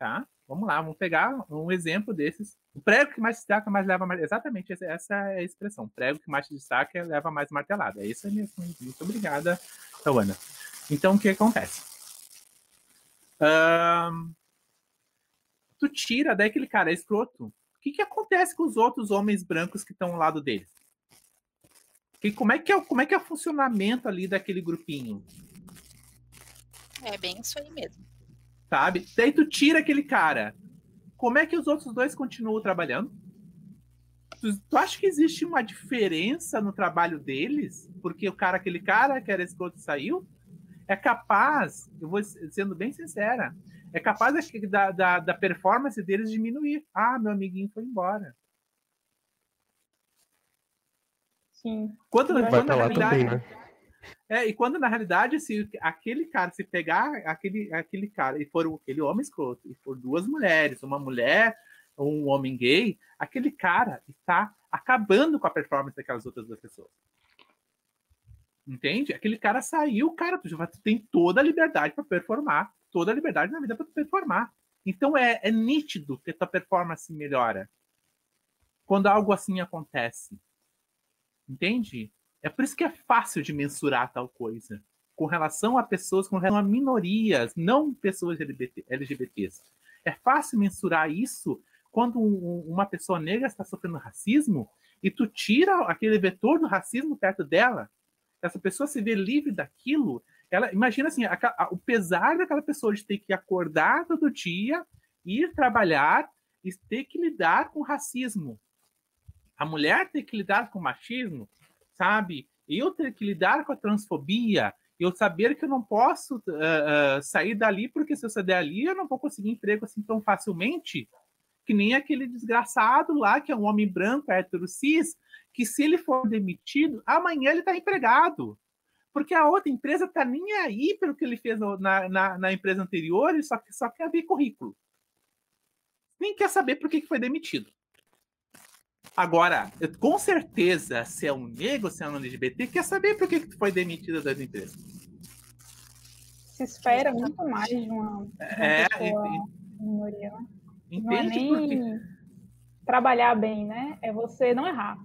Tá? Vamos lá, vamos pegar um exemplo desses. O prego que mais destaca, mais leva mais. Exatamente, essa, é a expressão. O prego que mais destaca leva mais martelada. É isso mesmo. Muito obrigada, Tawana. Então, o que acontece? Ahn, tu tira daí aquele cara é escroto. O que, que acontece com os outros homens brancos que estão ao lado deles? Que, como, é que é, o- como é que é o funcionamento ali daquele grupinho? é bem isso aí mesmo. sabe? Daí tu tira aquele cara. Como é que os outros dois continuam trabalhando? Tu, tu acha que existe uma diferença no trabalho deles? Porque o cara, aquele cara que era escroto saiu? É capaz, eu vou sendo bem sincera, é capaz da, da, da performance deles diminuir. Ah, meu amiguinho foi embora. Sim. Quando, Vai quando pra lá realidade, também, né? É, e quando na realidade, se aquele cara, se pegar aquele, aquele cara e for aquele homem escroto, e for duas mulheres, uma mulher ou um homem gay, aquele cara está acabando com a performance daquelas outras duas pessoas. Entende? Aquele cara saiu, cara, tu tem toda a liberdade para performar, toda a liberdade na vida para performar. Então é, é nítido que a tua performance melhora quando algo assim acontece. Entende? É por isso que é fácil de mensurar tal coisa. Com relação a pessoas, com relação a minorias, não pessoas LGBT, LGBTs. É fácil mensurar isso quando um, uma pessoa negra está sofrendo racismo e tu tira aquele vetor do racismo perto dela. Essa pessoa se vê livre daquilo. Ela, imagina assim, a, a, o pesar daquela pessoa de ter que acordar todo dia, ir trabalhar e ter que lidar com racismo. A mulher ter que lidar com machismo, sabe? Eu ter que lidar com a transfobia, eu saber que eu não posso uh, uh, sair dali, porque se eu sair dali, eu não vou conseguir emprego assim tão facilmente. Que nem aquele desgraçado lá, que é um homem branco, hétero cis, que se ele for demitido, amanhã ele está empregado. Porque a outra empresa está nem aí pelo que ele fez na, na, na, empresa anterior, ele só, só quer ver currículo. Nem quer saber por que foi demitido. Agora, com certeza, se é um negro, se é um LGBT, quer saber por que, que tu foi demitido das empresas. Se espera muito mais de uma, de uma é, pessoa minoria, né? Entende? Não é nem trabalhar bem, né? É você não errar.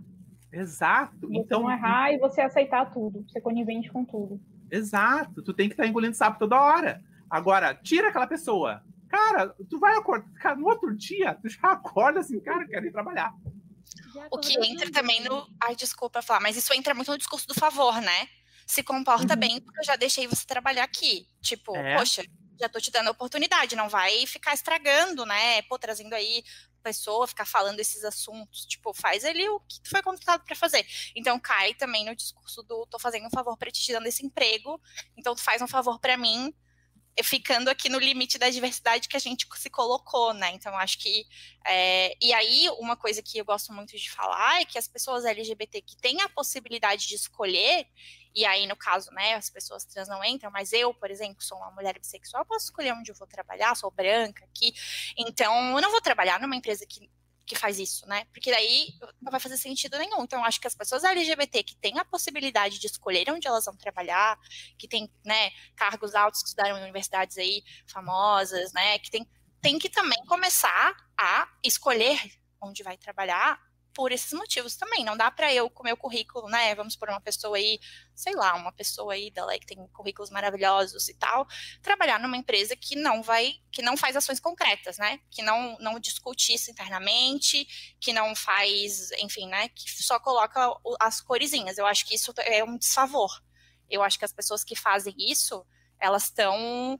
Exato. Você então, não errar e você aceitar tudo, ser conivente com tudo. Exato. Tu tem que estar tá engolindo sapo toda hora. Agora, tira aquela pessoa. Cara, tu vai acordar. no outro dia, tu já acorda assim, cara, quero ir trabalhar. O que entra também no. Ai, desculpa falar, mas isso entra muito no discurso do favor, né? Se comporta uhum. bem, porque eu já deixei você trabalhar aqui. Tipo, é. poxa, já tô te dando a oportunidade, não vai ficar estragando, né? Pô, trazendo aí pessoa, ficar falando esses assuntos. Tipo, faz ali o que tu foi contratado para fazer. Então cai também no discurso do tô fazendo um favor para ti, te dando esse emprego, então tu faz um favor para mim ficando aqui no limite da diversidade que a gente se colocou, né? Então, acho que. É, e aí, uma coisa que eu gosto muito de falar é que as pessoas LGBT que têm a possibilidade de escolher, e aí, no caso, né, as pessoas trans não entram, mas eu, por exemplo, sou uma mulher bissexual, posso escolher onde eu vou trabalhar, sou branca aqui, então eu não vou trabalhar numa empresa que que faz isso, né? Porque daí não vai fazer sentido nenhum. Então, acho que as pessoas LGBT que têm a possibilidade de escolher onde elas vão trabalhar, que têm, né, cargos altos que estudaram em universidades aí famosas, né, que tem, tem que também começar a escolher onde vai trabalhar por esses motivos também. Não dá para eu, com meu currículo, né? Vamos por uma pessoa aí, sei lá, uma pessoa aí da lei que tem currículos maravilhosos e tal, trabalhar numa empresa que não vai, que não faz ações concretas, né? Que não, não discute isso internamente, que não faz, enfim, né? Que só coloca as coresinhas. Eu acho que isso é um desfavor. Eu acho que as pessoas que fazem isso, elas estão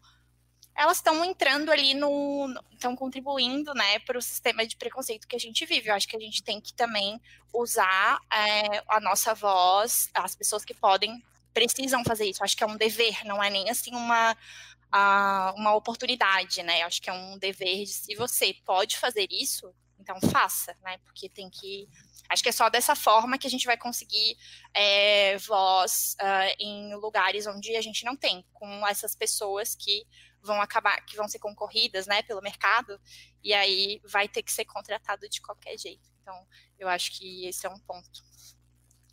elas estão entrando ali no. estão contribuindo né, para o sistema de preconceito que a gente vive. Eu acho que a gente tem que também usar é, a nossa voz, as pessoas que podem, precisam fazer isso. Eu acho que é um dever, não é nem assim uma. uma oportunidade, né? Eu acho que é um dever de se você pode fazer isso, então faça, né? Porque tem que Acho que é só dessa forma que a gente vai conseguir é, voz uh, em lugares onde a gente não tem, com essas pessoas que vão acabar, que vão ser concorridas, né, pelo mercado, e aí vai ter que ser contratado de qualquer jeito. Então, eu acho que esse é um ponto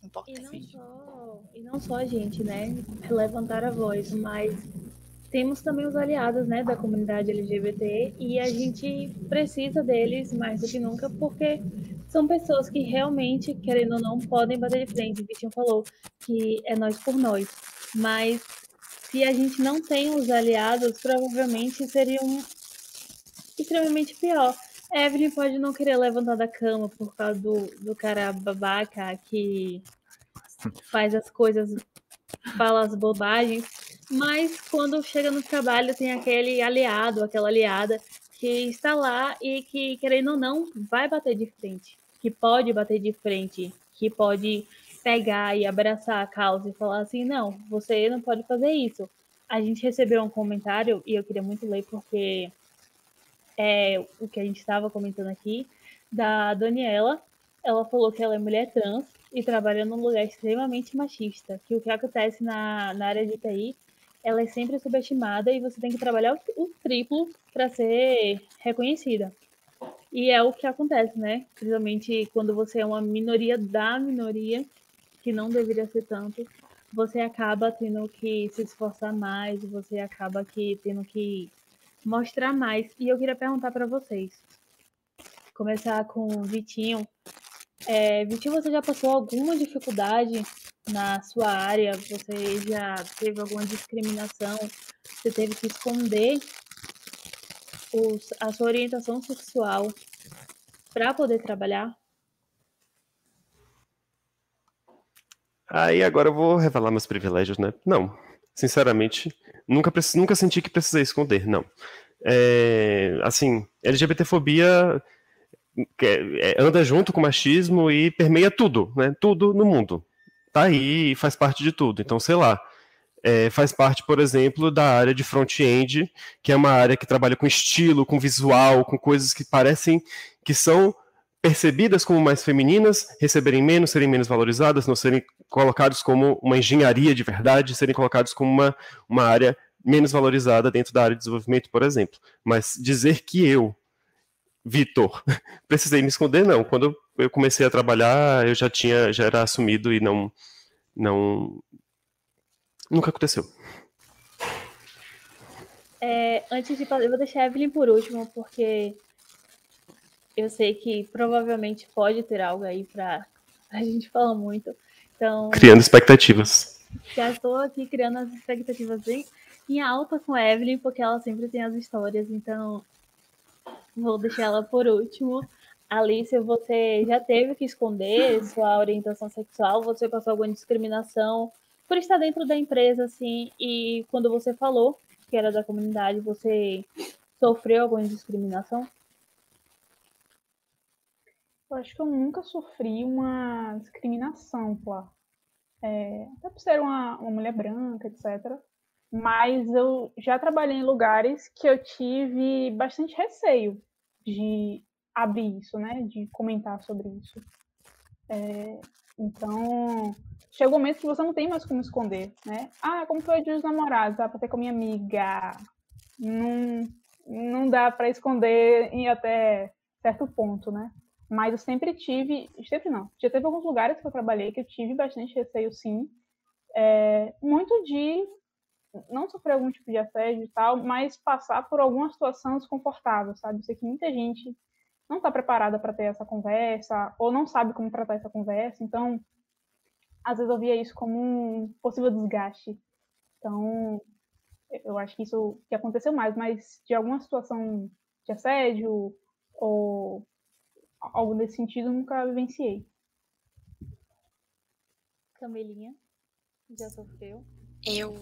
importante. E não só, e não só gente, né, levantar a voz, mas temos também os aliados, né, da comunidade LGBT e a gente precisa deles mais do que nunca porque são pessoas que realmente, querendo ou não, podem bater de frente. O Vitinho falou que é nós por nós, mas se a gente não tem os aliados, provavelmente seria um extremamente pior. Evelyn pode não querer levantar da cama por causa do, do cara babaca que faz as coisas, fala as bobagens, mas quando chega no trabalho tem aquele aliado, aquela aliada que está lá e que, querendo ou não, vai bater de frente, que pode bater de frente, que pode pegar e abraçar a causa e falar assim: não, você não pode fazer isso. A gente recebeu um comentário e eu queria muito ler porque é o que a gente estava comentando aqui da Daniela. Ela falou que ela é mulher trans e trabalha num lugar extremamente machista, que o que acontece na, na área de TI, ela é sempre subestimada e você tem que trabalhar o, o triplo para ser reconhecida. E é o que acontece, né? Principalmente quando você é uma minoria da minoria, que não deveria ser tanto, você acaba tendo que se esforçar mais, você acaba que tendo que mostrar mais. E eu queria perguntar para vocês. Começar com o Vitinho. É, Vitinho, você já passou alguma dificuldade na sua área? Você já teve alguma discriminação? Você teve que esconder os, a sua orientação sexual para poder trabalhar? Aí agora eu vou revelar meus privilégios, né? Não, sinceramente, nunca, nunca senti que precisei esconder, não. É, assim, LGBTfobia é, anda junto com machismo e permeia tudo, né? Tudo no mundo. Tá aí e faz parte de tudo. Então, sei lá, é, faz parte, por exemplo, da área de front-end, que é uma área que trabalha com estilo, com visual, com coisas que parecem que são percebidas como mais femininas, receberem menos, serem menos valorizadas, não serem colocados como uma engenharia de verdade, serem colocados como uma, uma área menos valorizada dentro da área de desenvolvimento, por exemplo. Mas dizer que eu, Vitor, precisei me esconder, não. Quando eu comecei a trabalhar, eu já tinha, já era assumido e não, não, nunca aconteceu. É, antes de eu vou deixar a Evelyn por último, porque eu sei que provavelmente pode ter algo aí para a gente falar muito. Então, criando expectativas. Já estou aqui criando as expectativas bem em alta com a Evelyn, porque ela sempre tem as histórias, então vou deixar ela por último. Alice, você já teve que esconder sua orientação sexual? Você passou alguma discriminação por estar dentro da empresa, assim? E quando você falou que era da comunidade, você sofreu alguma discriminação? Eu acho que eu nunca sofri uma discriminação lá. É, até por ser uma, uma mulher branca, etc. Mas eu já trabalhei em lugares que eu tive bastante receio de abrir isso, né? De comentar sobre isso. É, então, chega um momento que você não tem mais como esconder, né? Ah, como foi o dia dos namorados? Ah, ter com a minha amiga. Não, não dá para esconder em até certo ponto, né? Mas eu sempre tive, sempre não, já teve alguns lugares que eu trabalhei que eu tive bastante receio, sim. É, muito de não sofrer algum tipo de assédio e tal, mas passar por alguma situação desconfortável, sabe? Eu sei que muita gente não está preparada para ter essa conversa, ou não sabe como tratar essa conversa, então, às vezes eu via isso como um possível desgaste. Então, eu acho que isso que aconteceu mais, mas de alguma situação de assédio ou algo nesse sentido, nunca vivenciei. Camelinha, já sofreu? Eu,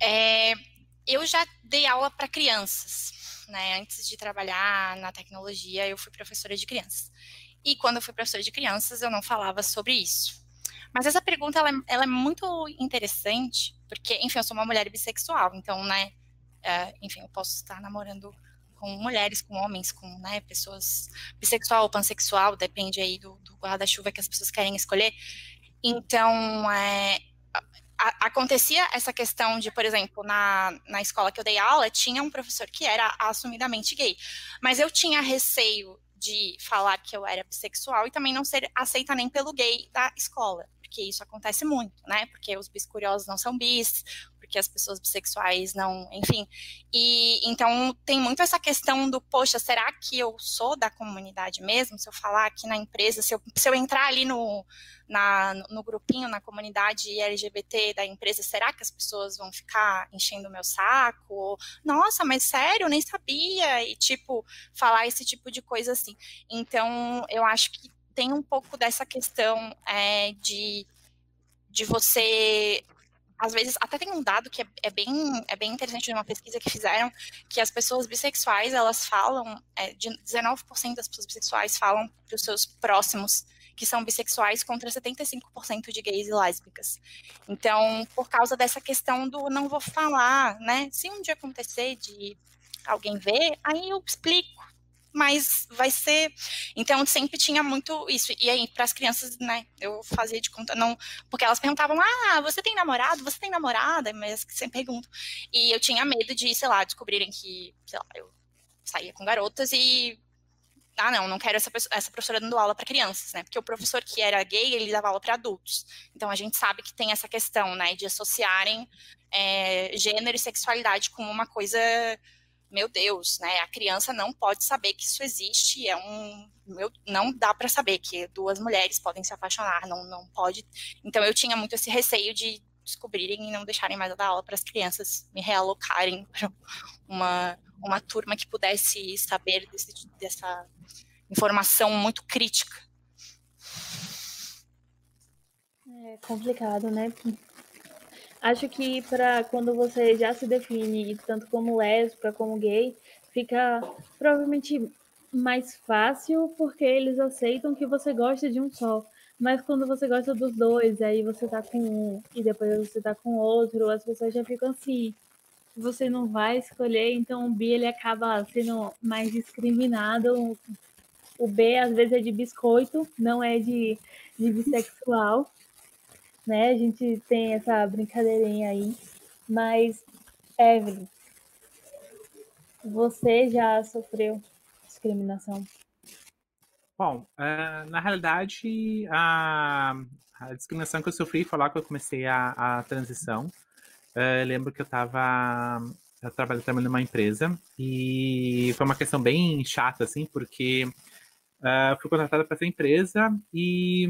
é, eu já dei aula para crianças, né? Antes de trabalhar na tecnologia, eu fui professora de crianças. E quando eu fui professora de crianças, eu não falava sobre isso. Mas essa pergunta, ela, é, ela é muito interessante, porque, enfim, eu sou uma mulher bissexual, então, né, é, enfim, eu posso estar namorando com mulheres, com homens, com né, pessoas bissexual ou pansexual, depende aí do, do guarda-chuva que as pessoas querem escolher. Então, é, a, acontecia essa questão de, por exemplo, na, na escola que eu dei aula, tinha um professor que era assumidamente gay, mas eu tinha receio de falar que eu era bissexual e também não ser aceita nem pelo gay da escola, porque isso acontece muito, né? Porque os biscuriosos não são bis, porque as pessoas bissexuais não, enfim. E então tem muito essa questão do, poxa, será que eu sou da comunidade mesmo? Se eu falar aqui na empresa, se eu, se eu entrar ali no, na, no grupinho, na comunidade LGBT da empresa, será que as pessoas vão ficar enchendo o meu saco? Nossa, mas sério, eu nem sabia. E, tipo, falar esse tipo de coisa assim. Então, eu acho que tem um pouco dessa questão é, de, de você às vezes, até tem um dado que é, é, bem, é bem interessante de uma pesquisa que fizeram, que as pessoas bissexuais, elas falam, é, de 19% das pessoas bissexuais falam para os seus próximos que são bissexuais contra 75% de gays e lésbicas. Então, por causa dessa questão do não vou falar, né? Se um dia acontecer de alguém ver, aí eu explico, mas vai ser. Então sempre tinha muito isso. E aí, para as crianças, né, eu fazia de conta, não. Porque elas perguntavam, ah, você tem namorado? Você tem namorada? Mas sempre pergunto. E eu tinha medo de, sei lá, descobrirem que, sei lá, eu saía com garotas e. Ah, não, não quero essa, essa professora dando aula para crianças, né? Porque o professor que era gay, ele dava aula para adultos. Então a gente sabe que tem essa questão, né, de associarem é, gênero e sexualidade como uma coisa meu Deus, né? A criança não pode saber que isso existe, é um meu, não dá para saber que duas mulheres podem se apaixonar, não não pode. Então eu tinha muito esse receio de descobrirem e não deixarem mais a dar aula para as crianças, me realocarem para uma uma turma que pudesse saber desse, dessa informação muito crítica. É complicado, né? Acho que para quando você já se define tanto como lésbica como gay, fica provavelmente mais fácil porque eles aceitam que você gosta de um só. Mas quando você gosta dos dois, aí você tá com um e depois você tá com outro, as pessoas já ficam assim. Você não vai escolher, então o bi ele acaba sendo mais discriminado. O B às vezes é de biscoito, não é de, de bissexual né? A gente tem essa brincadeirinha aí. Mas, Evelyn, você já sofreu discriminação? Bom, uh, na realidade, a, a, discriminação que eu sofri foi lá que eu comecei a, a transição. Uh, lembro que eu estava eu trabalho, trabalhando numa empresa e foi uma questão bem chata, assim, porque uh, fui contratada para essa empresa e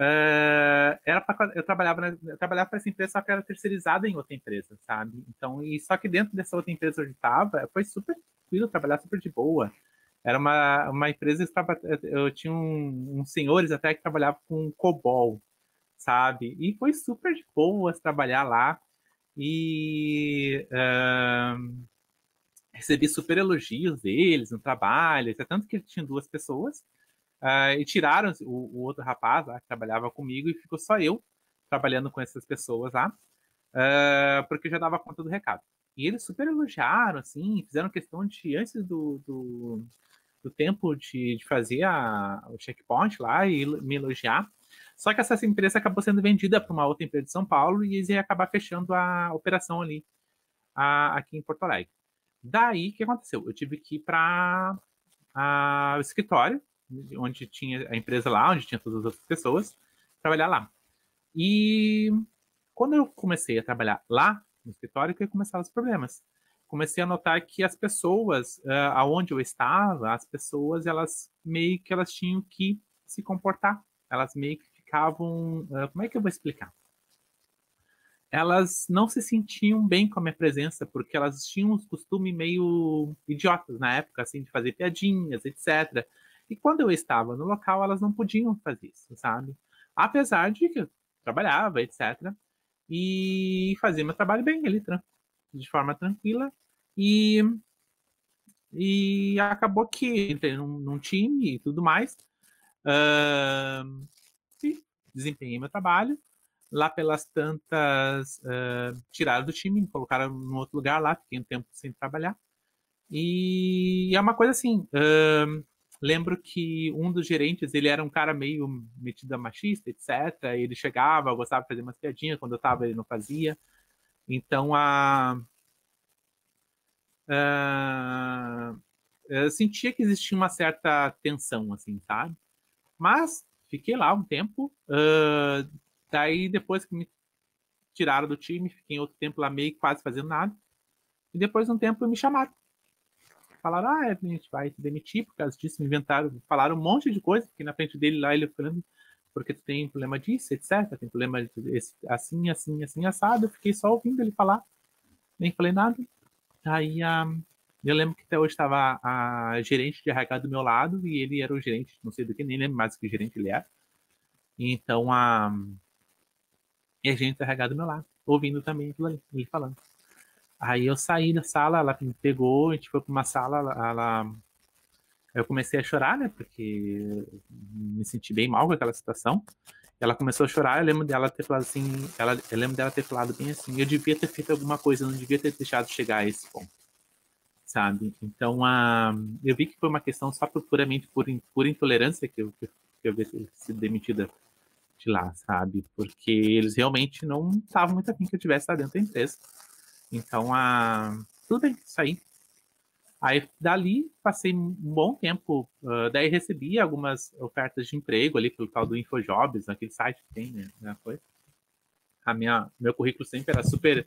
Uh, era pra, eu trabalhava eu trabalhava para essa empresa só que era terceirizada em outra empresa sabe? Então e só que dentro dessa outra empresa onde estava foi super tranquilo trabalhar super de boa. Era uma, uma empresa eu tinha um, uns senhores até que trabalhavam com COBOL sabe? E foi super de boa trabalhar lá. E uh, recebi super elogios deles no trabalho tanto que tinha duas pessoas Uh, e tiraram o, o, outro rapaz lá que trabalhava comigo e ficou só eu trabalhando com essas pessoas lá, uh, porque eu já dava conta do recado. E eles super elogiaram, assim, fizeram questão de, antes do, do, do tempo de, de fazer a, o checkpoint lá e me elogiar. Só que essa empresa acabou sendo vendida para uma outra empresa de São Paulo e eles iam acabar fechando a operação ali, a, aqui em Porto Alegre. Daí, o que aconteceu? Eu tive que ir para o escritório onde tinha a empresa lá, onde tinha todas as outras pessoas, trabalhar lá. E quando eu comecei a trabalhar lá no escritório, que começaram os problemas. Comecei a notar que as pessoas, uh, aonde eu estava, as pessoas, elas meio que elas tinham que se comportar. Elas meio que ficavam, uh, como é que eu vou explicar? Elas não se sentiam bem com a minha presença, porque elas tinham uns costumes meio idiotas na época, assim, de fazer piadinhas, etc. E quando eu estava no local, elas não podiam fazer isso, sabe? Apesar de que eu trabalhava, etc. E fazia meu trabalho bem ali, de forma tranquila. E, e acabou que entrei num, num time e tudo mais. Uh, e desempenhei meu trabalho. Lá pelas tantas, uh, tiraram do time, me colocaram em outro lugar lá, fiquei um tempo sem trabalhar. E é uma coisa assim, uh, Lembro que um dos gerentes, ele era um cara meio metido a machista, etc. Ele chegava, gostava de fazer umas piadinhas, quando eu tava ele não fazia. Então, a... Uh, eu sentia que existia uma certa tensão, assim, sabe? Mas fiquei lá um tempo. Uh, daí, depois que me tiraram do time, fiquei outro tempo lá meio quase fazendo nada. E depois de um tempo me chamaram falaram, ah, a gente vai te demitir por causa disso, inventaram, falaram um monte de coisa, porque na frente dele lá ele falando, porque tu tem problema disso, etc, tem problema de, assim, assim, assim, assado, eu fiquei só ouvindo ele falar, nem falei nada. Aí um, eu lembro que até hoje estava a gerente de RH do meu lado, e ele era o gerente, não sei do que, nem lembro mais que gerente ele era. Então a, e a gente do RH do meu lado, ouvindo também aquilo ali, ele falando. Aí eu saí da sala, ela me pegou, a gente foi para uma sala, ela, eu comecei a chorar, né? Porque me senti bem mal com aquela situação. Ela começou a chorar, eu lembro dela ter falado assim, ela, eu lembro dela ter falado bem assim, eu devia ter feito alguma coisa, eu não devia ter deixado chegar a esse ponto. sabe? Então, a, eu vi que foi uma questão só puramente por, por intolerância que eu, que eu vi sido demitida de lá, sabe? Porque eles realmente não estavam muito afim que eu tivesse lá dentro da empresa. Então, a, tudo bem, saí. Aí, dali, passei um bom tempo. Uh, daí, recebi algumas ofertas de emprego ali pelo tal do InfoJobs, naquele site que tem, né? Foi. A minha, meu currículo sempre era super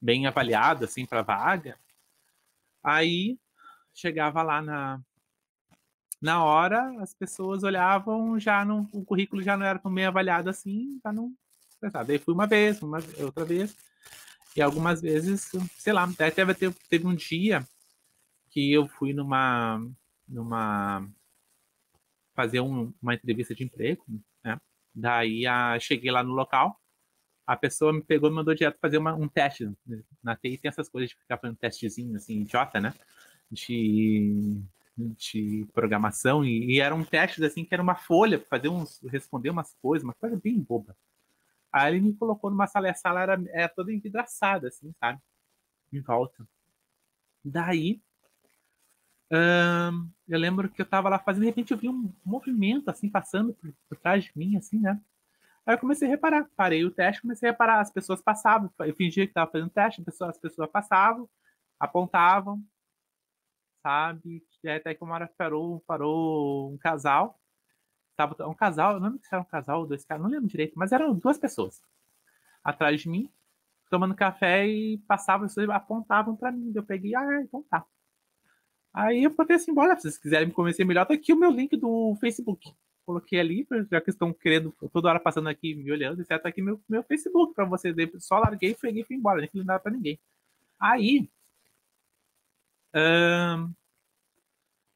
bem avaliado, assim, para vaga. Aí, chegava lá na, na hora, as pessoas olhavam, já não, o currículo já não era tão bem avaliado assim, já não. Daí fui uma vez, uma outra vez. E algumas vezes, sei lá, até teve, teve um dia que eu fui numa numa fazer um, uma entrevista de emprego, né? Daí a, cheguei lá no local, a pessoa me pegou e mandou direto fazer uma, um teste. Na TI tem essas coisas de ficar fazendo testezinho assim, idiota, né? De, de programação, e, e eram testes assim que era uma folha fazer uns, responder umas coisas, uma coisa bem boba. Aí ele me colocou numa sala, e a sala era, era toda envidraçada, assim, sabe? Em volta. Daí eu lembro que eu tava lá fazendo, de repente eu vi um movimento assim passando por, por trás de mim, assim, né? Aí eu comecei a reparar, parei o teste, comecei a reparar, as pessoas passavam, eu fingia que estava fazendo teste, as pessoas, as pessoas passavam, apontavam, sabe? Até que uma hora parou, parou um casal, tava um casal, não lembro se era um casal, dois caras, não lembro direito, mas eram duas pessoas atrás de mim, tomando café e passavam, apontavam para mim. Eu peguei, ah, então tá. Aí eu botei assim, bora, se vocês quiserem me conhecer melhor, tá aqui o meu link do Facebook. Coloquei ali, já que estão querendo, toda hora passando aqui, me olhando, etc. Tá aqui meu, meu Facebook para vocês. Só larguei, peguei e fui embora, nem falei nada pra ninguém. Aí,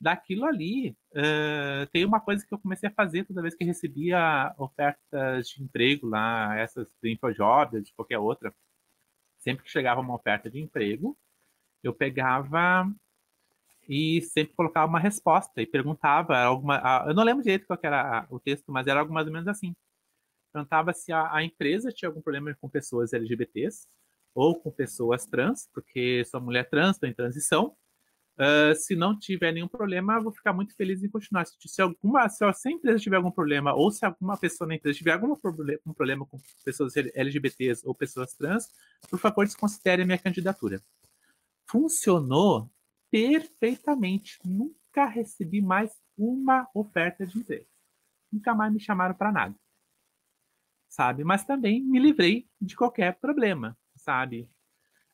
daquilo ali, uh, tem uma coisa que eu comecei a fazer toda vez que recebia ofertas de emprego lá, essas do InfoJob, de qualquer outra. Sempre que chegava uma oferta de emprego, eu pegava e sempre colocava uma resposta e perguntava alguma. Eu não lembro direito qual era o texto, mas era algo mais ou menos assim. Perguntava se a, a empresa tinha algum problema com pessoas LGBTs ou com pessoas trans, porque sou mulher trans, estou em transição. Uh, se não tiver nenhum problema, vou ficar muito feliz em continuar. Se, se, alguma, se a empresa tiver algum problema, ou se alguma pessoa na empresa tiver algum problema, um problema com pessoas LGBTs ou pessoas trans, por favor, desconsidere a minha candidatura. Funcionou perfeitamente. Nunca recebi mais uma oferta de emprego. Nunca mais me chamaram para nada. Sabe? Mas também me livrei de qualquer problema, sabe?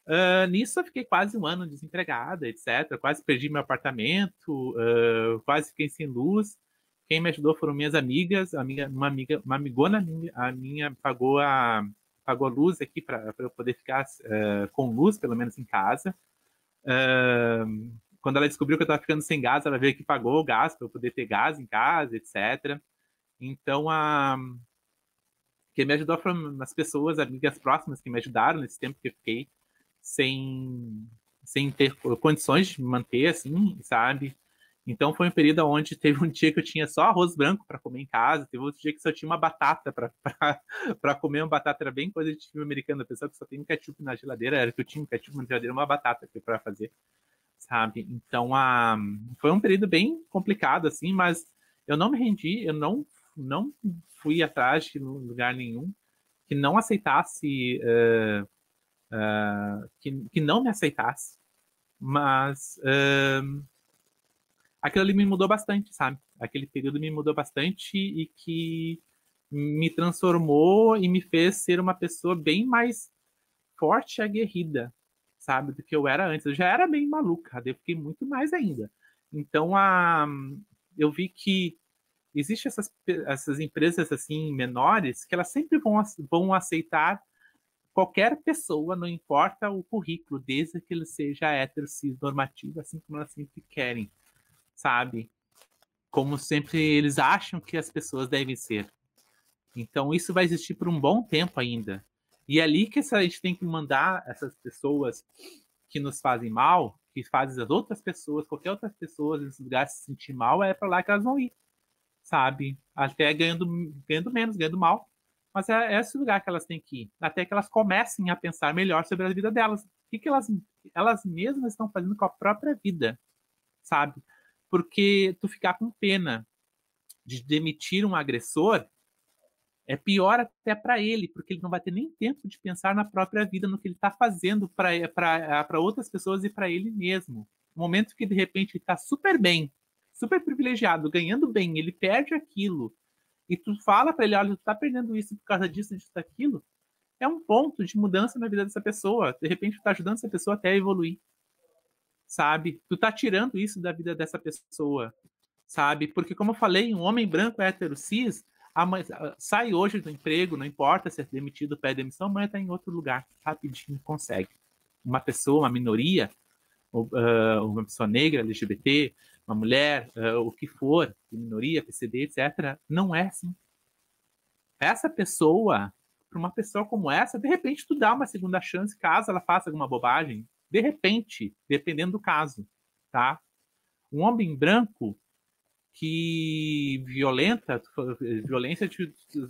Uh, nisso eu fiquei quase um ano desempregada, etc. Quase perdi meu apartamento, uh, quase fiquei sem luz. Quem me ajudou foram minhas amigas, amiga, uma amiga, uma amigona minha, a minha pagou a pagou a luz aqui para eu poder ficar uh, com luz, pelo menos em casa. Quando ela descobriu que eu estava ficando sem gás, ela veio aqui e pagou o gás para eu poder ter gás em casa, etc. Então, a quem me ajudou foram as pessoas, amigas próximas que me ajudaram nesse tempo que eu fiquei sem, sem ter condições de manter, assim, sabe? Então foi um período onde teve um dia que eu tinha só arroz branco para comer em casa, teve outro dia que só tinha uma batata para comer, uma batata era bem coisa de filme americano, a pessoa que só tem um ketchup na geladeira, era que eu tinha um ketchup na geladeira, uma batata para fazer, sabe? Então a, foi um período bem complicado, assim, mas eu não me rendi, eu não, não fui atrás de lugar nenhum que não aceitasse, uh, uh, que, que não me aceitasse, mas... Uh, aquilo ali me mudou bastante, sabe? Aquele período me mudou bastante e que me transformou e me fez ser uma pessoa bem mais forte e aguerrida, sabe? Do que eu era antes. Eu já era bem maluca, eu fiquei muito mais ainda. Então, a, eu vi que existem essas, essas empresas assim menores que elas sempre vão, vão aceitar qualquer pessoa, não importa o currículo, desde que ele seja hétero, cis, normativo, assim como elas sempre querem sabe? Como sempre eles acham que as pessoas devem ser. Então isso vai existir por um bom tempo ainda. E é ali que a gente tem que mandar essas pessoas que nos fazem mal, que fazem as outras pessoas, qualquer outras pessoas nesse lugar se sentir mal, é para lá que elas vão ir, sabe? Até ganhando, ganhando menos, ganhando mal. Mas é, é esse lugar que elas têm que ir, até que elas comecem a pensar melhor sobre a vida delas. O que, que elas elas mesmas estão fazendo com a própria vida, sabe? Porque tu ficar com pena de demitir um agressor é pior até para ele, porque ele não vai ter nem tempo de pensar na própria vida, no que ele está fazendo para outras pessoas e para ele mesmo. No momento que de repente ele está super bem, super privilegiado, ganhando bem, ele perde aquilo, e tu fala para ele, olha, tu tá perdendo isso por causa disso, disso, daquilo, é um ponto de mudança na vida dessa pessoa. De repente tu tá ajudando essa pessoa até a evoluir. Sabe? Tu tá tirando isso da vida dessa pessoa. Sabe? Porque como eu falei, um homem branco hétero cis mãe, sai hoje do emprego, não importa se é demitido, pede demissão, amanhã está em outro lugar, rapidinho consegue. Uma pessoa, uma minoria, uh, uma pessoa negra, LGBT, uma mulher, uh, o que for, minoria, PCD, etc., não é assim. Essa pessoa, para uma pessoa como essa, de repente tu dá uma segunda chance caso ela faça alguma bobagem. De repente, dependendo do caso, tá? Um homem branco que violenta, violência de, de,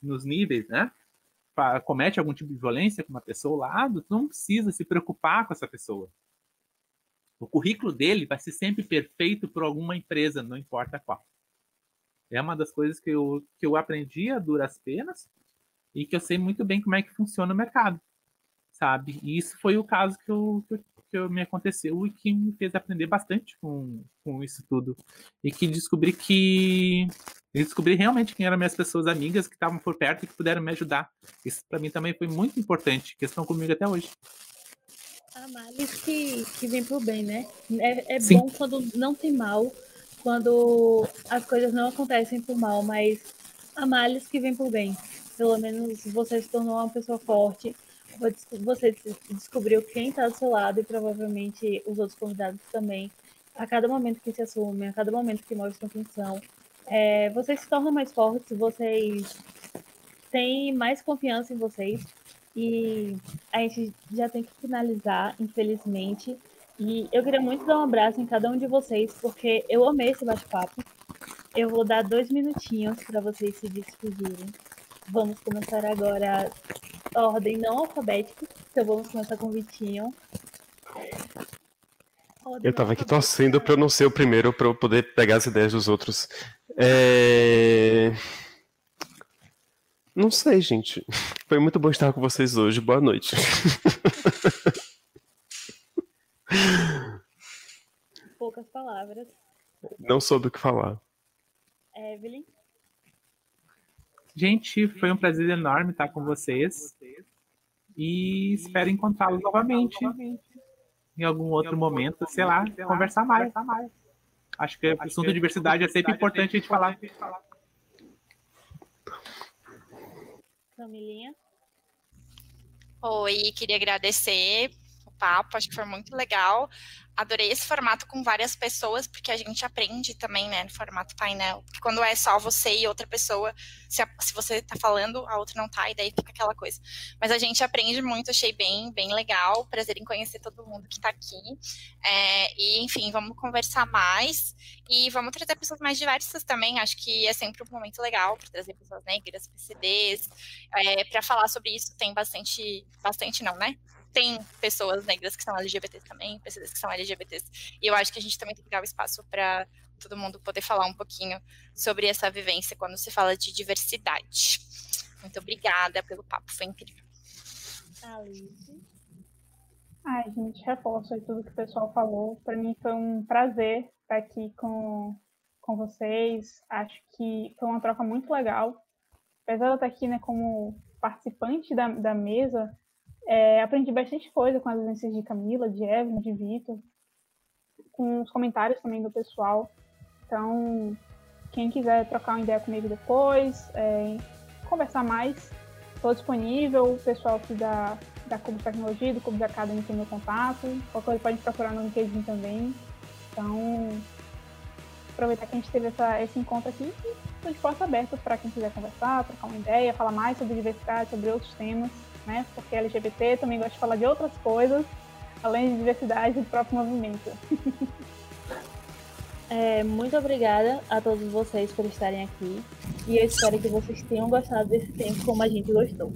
nos níveis, né? Comete algum tipo de violência com uma pessoa ao lado, tu não precisa se preocupar com essa pessoa. O currículo dele vai ser sempre perfeito por alguma empresa, não importa qual. É uma das coisas que eu, que eu aprendi a duras penas e que eu sei muito bem como é que funciona o mercado, sabe? E isso foi o caso que eu, que que me aconteceu e que me fez aprender bastante com, com isso tudo. E que descobri que. descobri realmente quem eram minhas pessoas amigas que estavam por perto e que puderam me ajudar. Isso para mim também foi muito importante, que estão comigo até hoje. A males que, que vem pro bem, né? É, é bom quando não tem mal, quando as coisas não acontecem por mal, mas a males que vem pro bem. Pelo menos você se tornou uma pessoa forte, você descobriu quem está do seu lado e provavelmente os outros convidados também. A cada momento que se assumem, a cada momento que mostram quem são, é, vocês se tornam mais fortes, vocês têm mais confiança em vocês. E a gente já tem que finalizar, infelizmente. E eu queria muito dar um abraço em cada um de vocês, porque eu amei esse bate-papo. Eu vou dar dois minutinhos para vocês se despedirem. Vamos começar agora ordem não alfabética. Então vamos começar com o Vitinho. Ordem eu tava aqui torcendo para eu não ser o primeiro para eu poder pegar as ideias dos outros. É... Não sei, gente. Foi muito bom estar com vocês hoje. Boa noite. Poucas palavras. Não soube o que falar. Evelyn. Gente, foi um prazer enorme estar com vocês. E espero encontrá-los novamente em algum outro momento, sei lá, conversar mais. Acho que o assunto de diversidade é sempre importante a gente falar. Camilinha? Oi, queria agradecer o papo, acho que foi muito legal adorei esse formato com várias pessoas, porque a gente aprende também, né, no formato painel. Porque quando é só você e outra pessoa, se, a, se você tá falando, a outra não tá, e daí fica aquela coisa. Mas a gente aprende muito, achei bem, bem legal. Prazer em conhecer todo mundo que tá aqui. É, e, enfim, vamos conversar mais. E vamos trazer pessoas mais diversas também. Acho que é sempre um momento legal para trazer pessoas negras, PCDs. É, para falar sobre isso, tem bastante. Bastante não, né? Tem pessoas negras que são LGBTs também, pessoas que são LGBTs. E eu acho que a gente também tem que dar o espaço para todo mundo poder falar um pouquinho sobre essa vivência quando se fala de diversidade. Muito obrigada pelo papo, foi incrível. Alice. Ai, gente, reforço tudo que o pessoal falou. Para mim foi um prazer estar aqui com, com vocês. Acho que foi uma troca muito legal. Apesar de eu estar aqui né, como participante da, da mesa, é, aprendi bastante coisa com as vivências de Camila, de Evelyn, de Vitor, com os comentários também do pessoal. Então, quem quiser trocar uma ideia comigo depois, é, conversar mais, estou disponível. O pessoal aqui da, da Cubo Tecnologia, do Cubo de Academy tem meu contato. Qualquer coisa pode procurar no LinkedIn também. Então, aproveitar que a gente teve essa, esse encontro aqui e estou de porta aberta para quem quiser conversar, trocar uma ideia, falar mais sobre diversidade, sobre outros temas né? Porque LGBT também gosta de falar de outras coisas, além de diversidade do próprio movimento. É, muito obrigada a todos vocês por estarem aqui e eu espero que vocês tenham gostado desse tempo como a gente gostou.